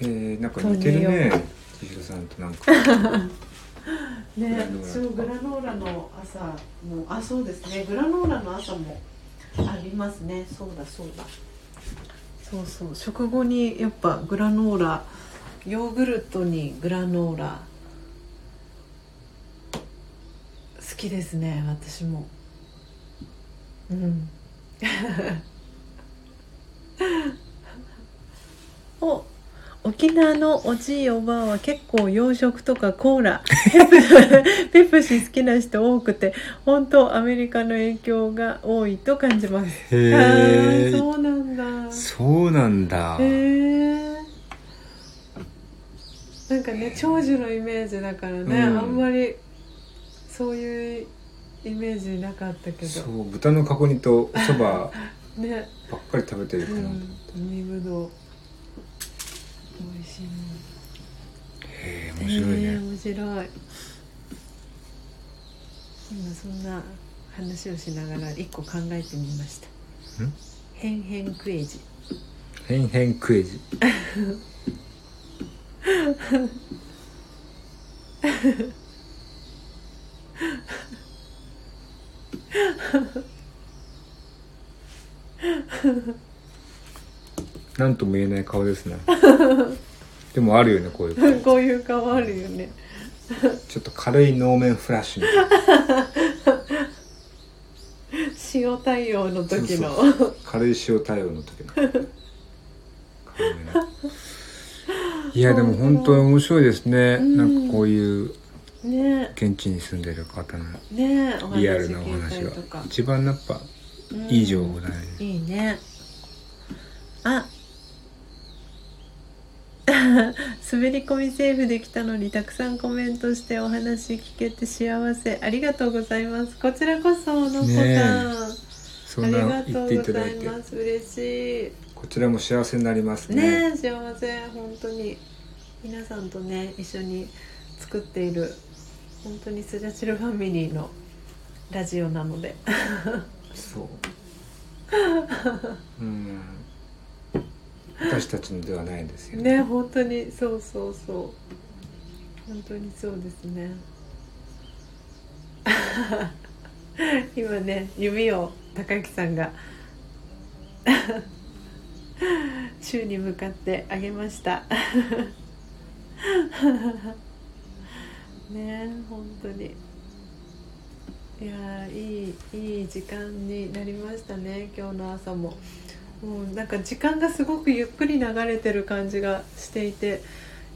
えー、なんか似てるね千尋さんとなんか。(laughs) ねそうグラノーラの朝もあそうですね。グラノーラの朝もありますね。そうだそうだ。そうそう。食後にやっぱグラノーラヨーグルトにグラノーラ好きですね私も。うん。(laughs) お沖縄のおじいおばあは結構洋食とかコーラ。(laughs) ペプシ好きな人多くて本当アメリカの影響が多いと感じます。へあえーそうなんだ。そうなんだ。へえなんかね長寿のイメージだからね、うん。あんまりそういうイメージなかったけど。そう豚の角煮とおそば (laughs) ね。ばっかり食べてるかな、うん。海ぶどう美味しいもんへえ面白いね、えー面白い。今そんな話をしながら一個考えてみました。ん？変変クエジ。へんへんクエジ (laughs) なんとも言えない顔ですね。(laughs) でもあるよねこういう顔。こういう顔あるよね。ちょっと軽い能面フラッシュみたいな。塩対応の時の。そう軽い塩対応の時の。(laughs) いやでも本当に面白いですね、うん。なんかこういうね。現地に住んでる方のねリアルなお話は。一番やっぱうん。いい情報だね、いいね。あ。(laughs) 滑り込みセーフできたのにたくさんコメントしてお話聞けて幸せ。ありがとうございます。こちらこそのこさん、ありがとうございます。嬉しい。こちらも幸せになりますね。ねえ幸せ。本当に。皆さんとね一緒に作っている本当にスジャチルファミリーのラジオなので。そう。うん。私たちのではないですよね。本当にそうそうそう。本当にそうですね。(laughs) 今ね指を高木さんが (laughs) 週に向かってあげましたね本当に。いやいいいい時間になりましたね今日の朝も。もうなんか時間がすごくゆっくり流れてる感じがしていて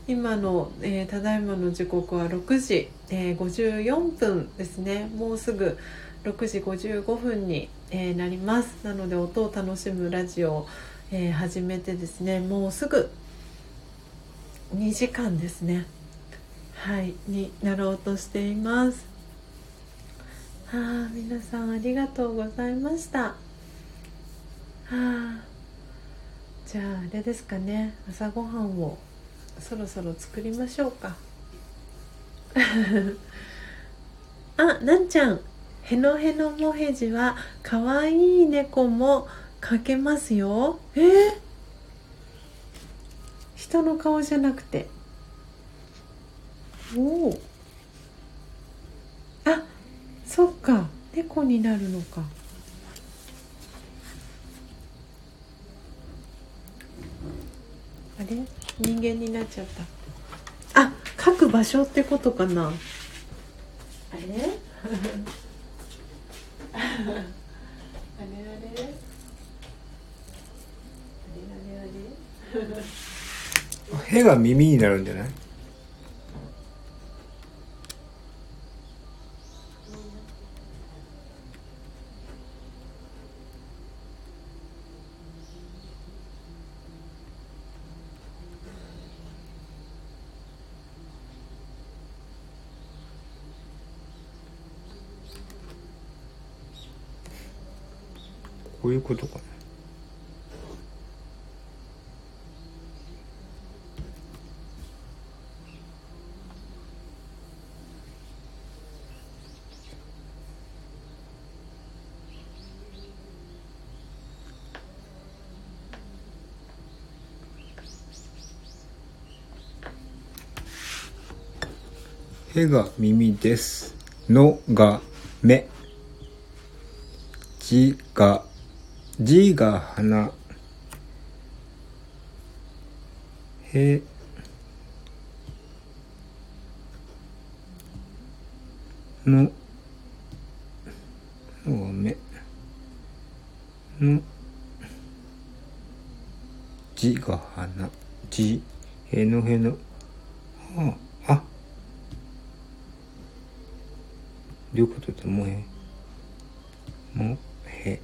今の、えーただいまの時刻は6時、えー54分ですね。もうすぐ6時55分に、えーなります。なので音を楽しむラジオを、えー始めてですねもうすぐ2時間ですね。はいになろうとしています。ああ皆さんありがとうございました。はあじゃああれですかね。朝ごはんをそろそろ作りましょうか。(laughs) あなんちゃんへのへのもへじはかわいい猫も描けますよ。えー、人の顔じゃなくて。おおあそっか。猫になるのか。あれ？人間になっちゃった。あ書く場所ってことかな。あれ？(laughs) あれあれ？あれあれあれ？へ (laughs) が耳になるんじゃない？こういうことかなへが耳です。のが目。じが、じが鼻。へ、の、のが目。の、じが鼻。じ、へのへの。あ、あ、どういうことだもへ。もへ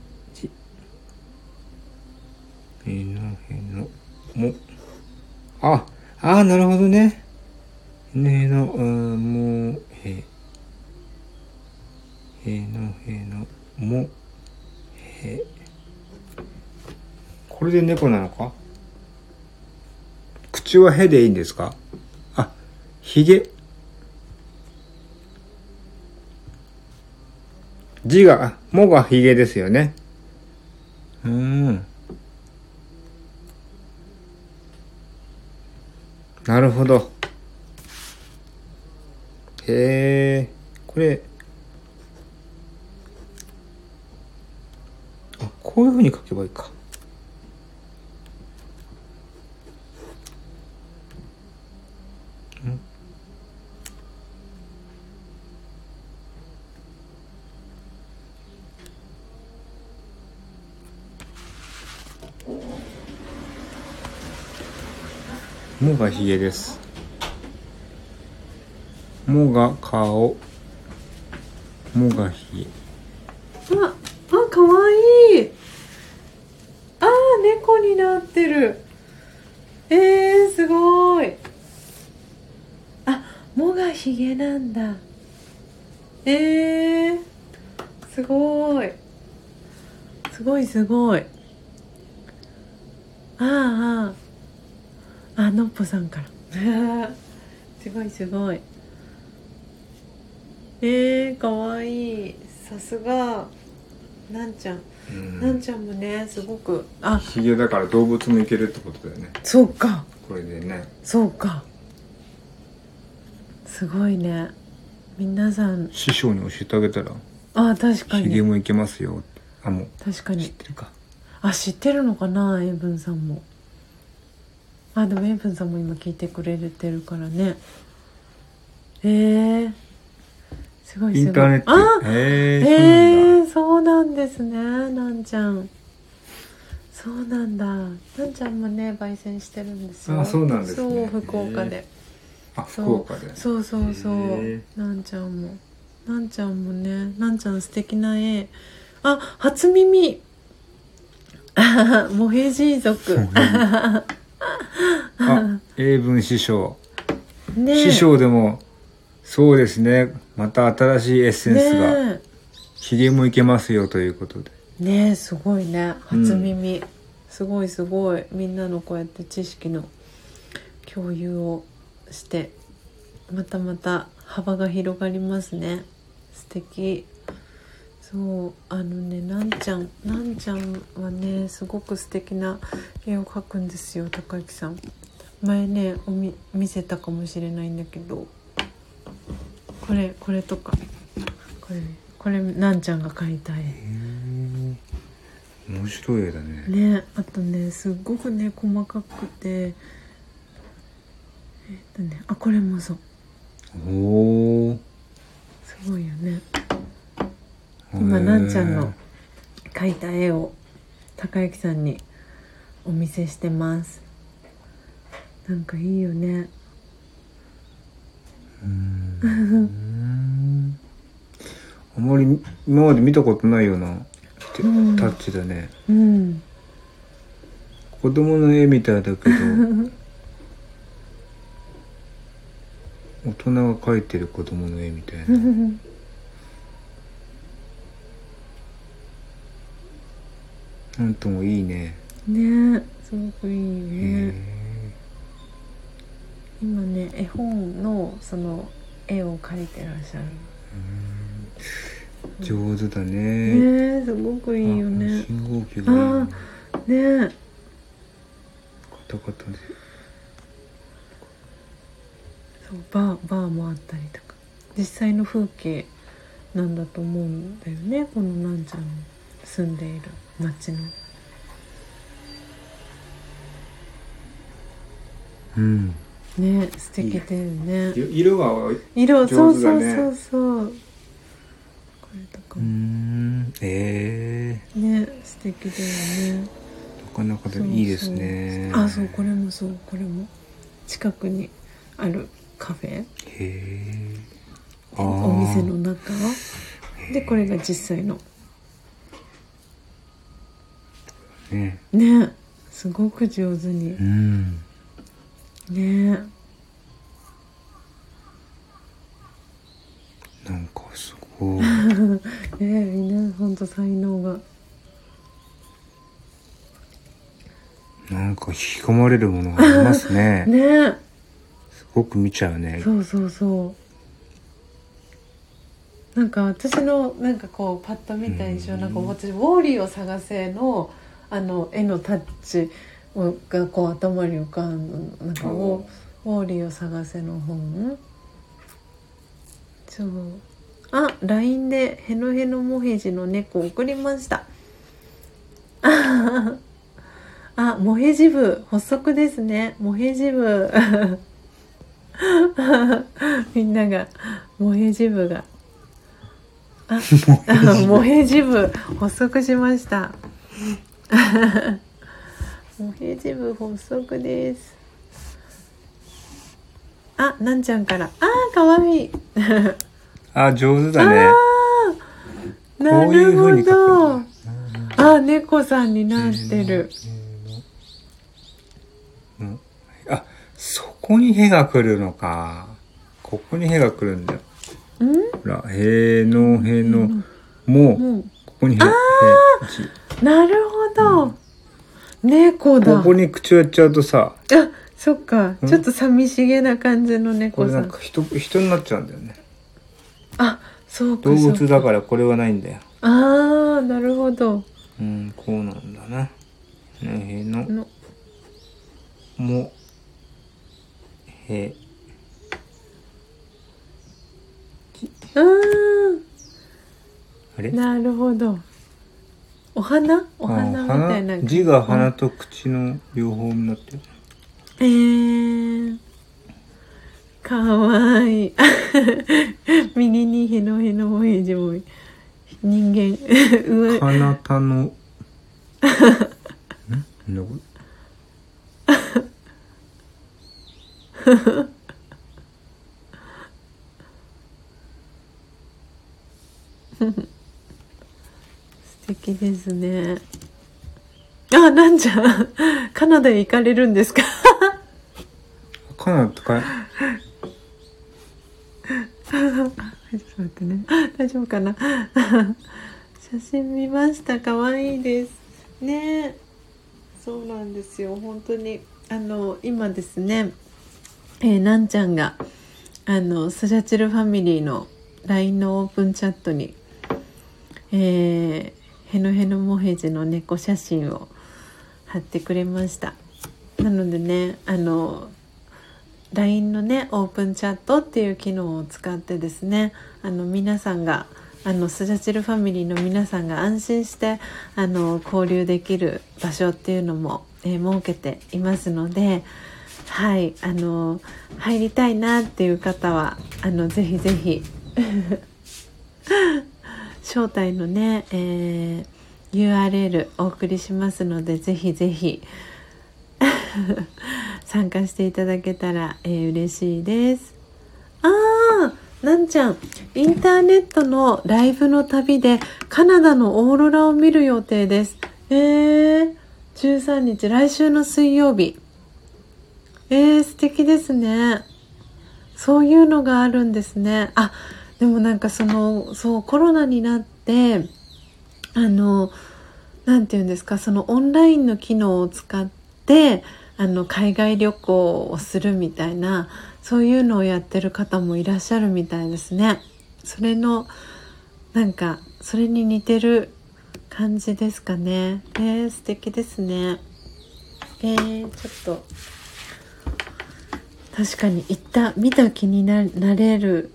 じ。へのへの。も。あ、あなるほどね。への、うん、もへ。へのへの、も。へ。これで猫なのか？口はへでいいんですか？あ、ひげ。字が、もがひげですよね。うん。なるほど。へえ、これ、あ、こういうふうに書けばいいか。もがひげですもが顔もがひげあ、あ、かわいい。あー、猫になってる。えー、すごい。あ、もがひげなんだ。えー、すごい。すごいすごい。ああ。あ、のっぽさんから。すごいすごい。えー、かわいい。さすが。なんちゃん。なんちゃんもね、すごく。あ、ひげだから動物もいけるってことだよねそうか。これでねそうか。すごいね。皆さん、師匠に教えてあげたらあ、確かに。ひげもいけますよあもう知っ確かに。てるかあ、知ってるのかな、エイブンさんも。あ、でもエイブンさんも今聞いてくれてるからね。えー。すごいすごい。インターネットあへええー、そうなんですね、なんちゃん。そうなんだ。なんちゃんもね、焙煎してるんですよ。あそうなんですねそう、福岡で。あそう福岡でそうそうそうへ。なんちゃんも。なんちゃんもね、なんちゃん素敵な絵。あ、初耳。あ (laughs) モヘジー族。あ英文師匠。ね師匠でもそうですね。また新しいエッセンスがねひげもいけますよということで。ねすごいね。初耳、すごいすごい。みんなのこうやって知識の共有をしてまたまた幅が広がりますね。素敵そうあのねなんちゃんなんちゃんはねすごく素敵な絵を描くんですよ高之さん。前ねおみ見せたかもしれないんだけど。これこれとか。これこれなんちゃんが描いた絵。面白い絵だね。ねあとねすっごくね細かくて。えっとねあこれもそう。おおすごいよね今なんちゃんの描いた絵を高之さんにお見せしてます。なんかいいよね。あまり今まで見たことないようなタッチだね。うん。子供の絵みたいだけど (laughs) 大人が描いてる子供の絵みたいな (laughs) なんともいいね。ねすごくいいへね。え今ね絵本のその絵を描いてらっしゃる。上手だね。ねすごくいいよね。あ信号機があーね。カタカタで。そうバーバーもあったりとか。実際の風景なんだと思うんだよねこのなんちゃんの住んでいる町の。うん。ね素敵だよね。色が色、そうそうそうそう。これとかうもん。ええね素敵だよね。なかなかいいですね。そうあそうこれもそう。これも。近くにあるカフェ。へえお店の中。でこれが実際のね。ね。すごく上手に。うん。ね。なんかすごい。(laughs) ねみんな本当才能が。なんか引き込まれるものがありますね。(laughs) ね。すごく見ちゃうね。そうそうそう。なんか私のなんかこうパッと見た印象うん。なんか私「ウォーリーを探せの」あの絵のタッチをがこう頭に浮かんだなんかウォ「ウォーリーを探せ」の本。そうあ LINE で「へのへのもへじの猫」送りました。ああもへじ部発足ですね。もへじ部。(laughs) みんながモヘジ部が。あモヘジ部。発足しましたモヘジ部発足です。あなんちゃんから。あーかわいい。(laughs) あ上手だね。なるほんどだ。あ猫さんになってる。うん。あそこにへが来るのか。ここにへが来るんだよ。うん？ほらへのへの。ももここにへなるほど、猫だ。ここに口をやっちゃうとさ。あそっか。うん。ちょっと寂しげな感じのこ猫さん。れなんか人人になっちゃうんだよね。あそうか動物だからこれはないんだよ。ああなるほど。うんこうなんだな。ねへの。の。もへ。うあれ？なるほど。お花？お花みたいな。字が鼻と口の両方になってる。えー、かわいい。(laughs) 右にへのへのもへじも人間。上。かなたの。(laughs) ん？の (laughs) 素敵ですね。あなんじゃ。カナダへ行かれるんですか？かなとか？ちょっと待ってね。大丈夫かな？写真見ました。可愛いですね。そうなんですよ。本当に。あの今ですね。えーなんちゃんがあのスジャチルファミリーの LINE のオープンチャットにえー、ヘノヘノモヘジの猫写真を貼ってくれました。なのでねあの LINE のねオープンチャットっていう機能を使ってですねあの皆さんがあのスジャチルファミリーの皆さんが安心してあの交流できる場所っていうのも、えー設けていますのではいあの入りたいなっていう方はあのぜひぜひ。(laughs) 招待のね、えー URL お送りしますのでぜひぜひ (laughs) 参加していただけたら、えー嬉しいです。あーなんちゃんインターネットのライブの旅でカナダのオーロラを見る予定です。えー、13日来週の水曜日。えー、素敵ですね。そういうのがあるんですね。あでもなんかそのそうコロナになってあのなんていうんですかそのオンラインの機能を使ってあの海外旅行をするみたいなそういうのをやってる方もいらっしゃるみたいですね。それのなんかそれに似てる感じですかね。えー、素敵ですね。えー、ちょっと確かに行った見た気になれる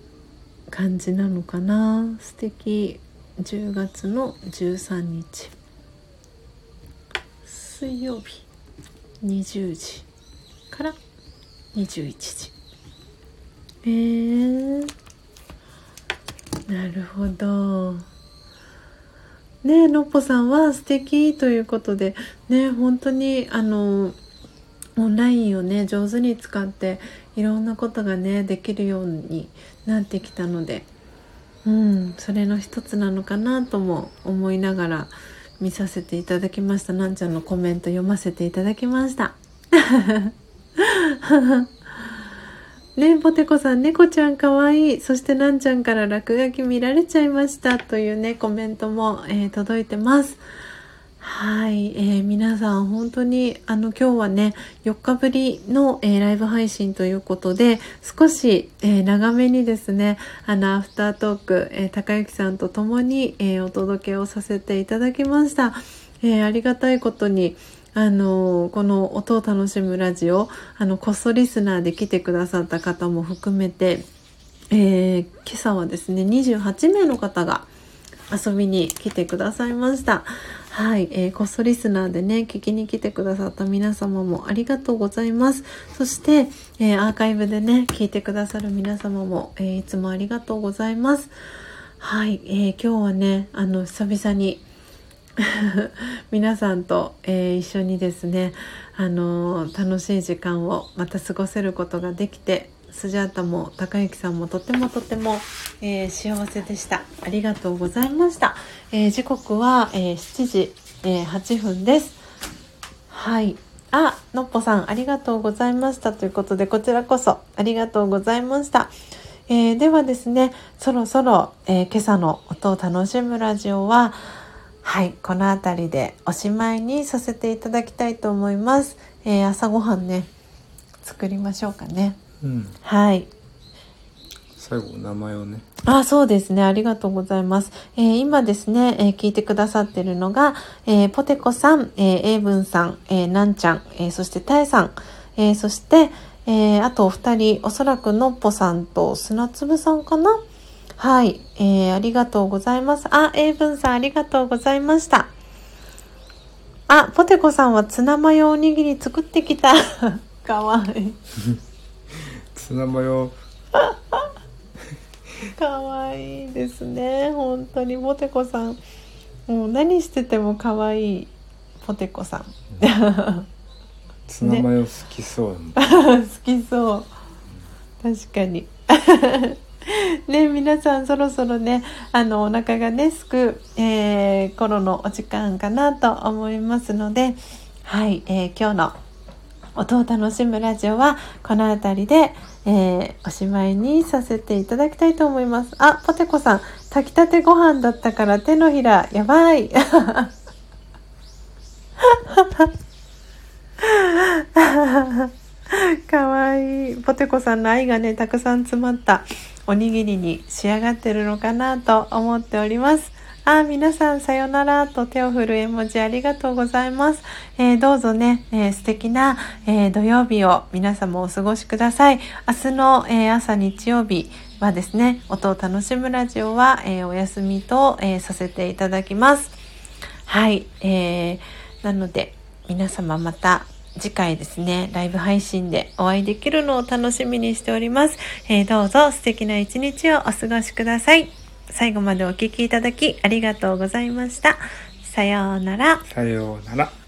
感じなのかな？素敵。10月の13日。水曜日。20時。から21時。えー、なるほど。ねえのっぽさんは素敵ということでね本当にあのオンラインをね上手に使っていろんなことがねできるようになってきたので。うんそれの一つなのかなとも思いながら見させていただきました。なんちゃんのコメント読ませていただきました。(laughs) ねポテコさん猫ちゃんかわいい。そしてなんちゃんから落書き見られちゃいました。というねコメントも、えー届いてます。はい、えー皆さん本当にあの今日はね4日ぶりの、えーライブ配信ということで少し、えー長めにですねあのアフタートーク、えー高之さんと共に、えお届けをさせていただきました、えありがたいことにあのこの音を楽しむラジオあのこっそリスナーで来てくださった方も含めて、え今朝はですね28名の方が遊びに来てくださいました。はい、えーこっそリスナーでね、聞きに来てくださった皆様もありがとうございます。そして、えーアーカイブでね、聞いてくださる皆様も、えーいつもありがとうございます。はい、えー今日はね、あの、久々に (laughs) 皆さんと、えー一緒にですね、あのー楽しい時間をまた過ごせることができて、スジャータも高之さんもとてもとても、えー幸せでした。ありがとうございました、えー時刻は、えー7時、え8分です。はい。あのっぽさんありがとうございました。ということでこちらこそありがとうございました。えではですねそろそろ、え今朝の音を楽しむラジオははいこの辺りでおしまいにさせていただきたいと思います、え朝ごはんね作りましょうかね。うんはい最後名前をねあ、そうですね。ありがとうございます。えー今ですね、えー聞いてくださってるのが、えーポテコさん、えー、エイブンさん、えーなんちゃん、えーそしてタエさん、えーそして、えーあとお二人、おそらくのっぽさんと砂粒さんかな？はい、えーありがとうございます。あ、エイブンさんありがとうございました。あ、ポテコさんはツナマヨおにぎり作ってきた。(laughs) かわいい。ツナマヨかわいいですね。本当にポテコさん。もう何しててもかわいい。ポテコさん。ツナマヨ好きそう。なんだ、(laughs) 好きそう。確かに。(laughs) ね皆さんそろそろねあのお腹がねすく、えー頃のお時間かなと思いますのではい、えー今日の音を楽しむラジオはこの辺りで、えーおしまいにさせていただきたいと思います。あポテコさん。炊きたてご飯だったから手のひら。やばい。(laughs) かわいい。ポテコさんの愛がねたくさん詰まったおにぎりに仕上がってるのかなと思っております。あ皆さんさよならと手を振る絵文字ありがとうございます、えーどうぞね、えー素敵な、えー土曜日を皆様お過ごしください。明日の、え朝日曜日はですね音を楽しむラジオは、えお休みと、えさせていただきます。はい、えーなので皆様また次回ですねライブ配信でお会いできるのを楽しみにしております、えどうぞ素敵な一日をお過ごしください。最後までお聞きいただきありがとうございました。さようなら。さようなら。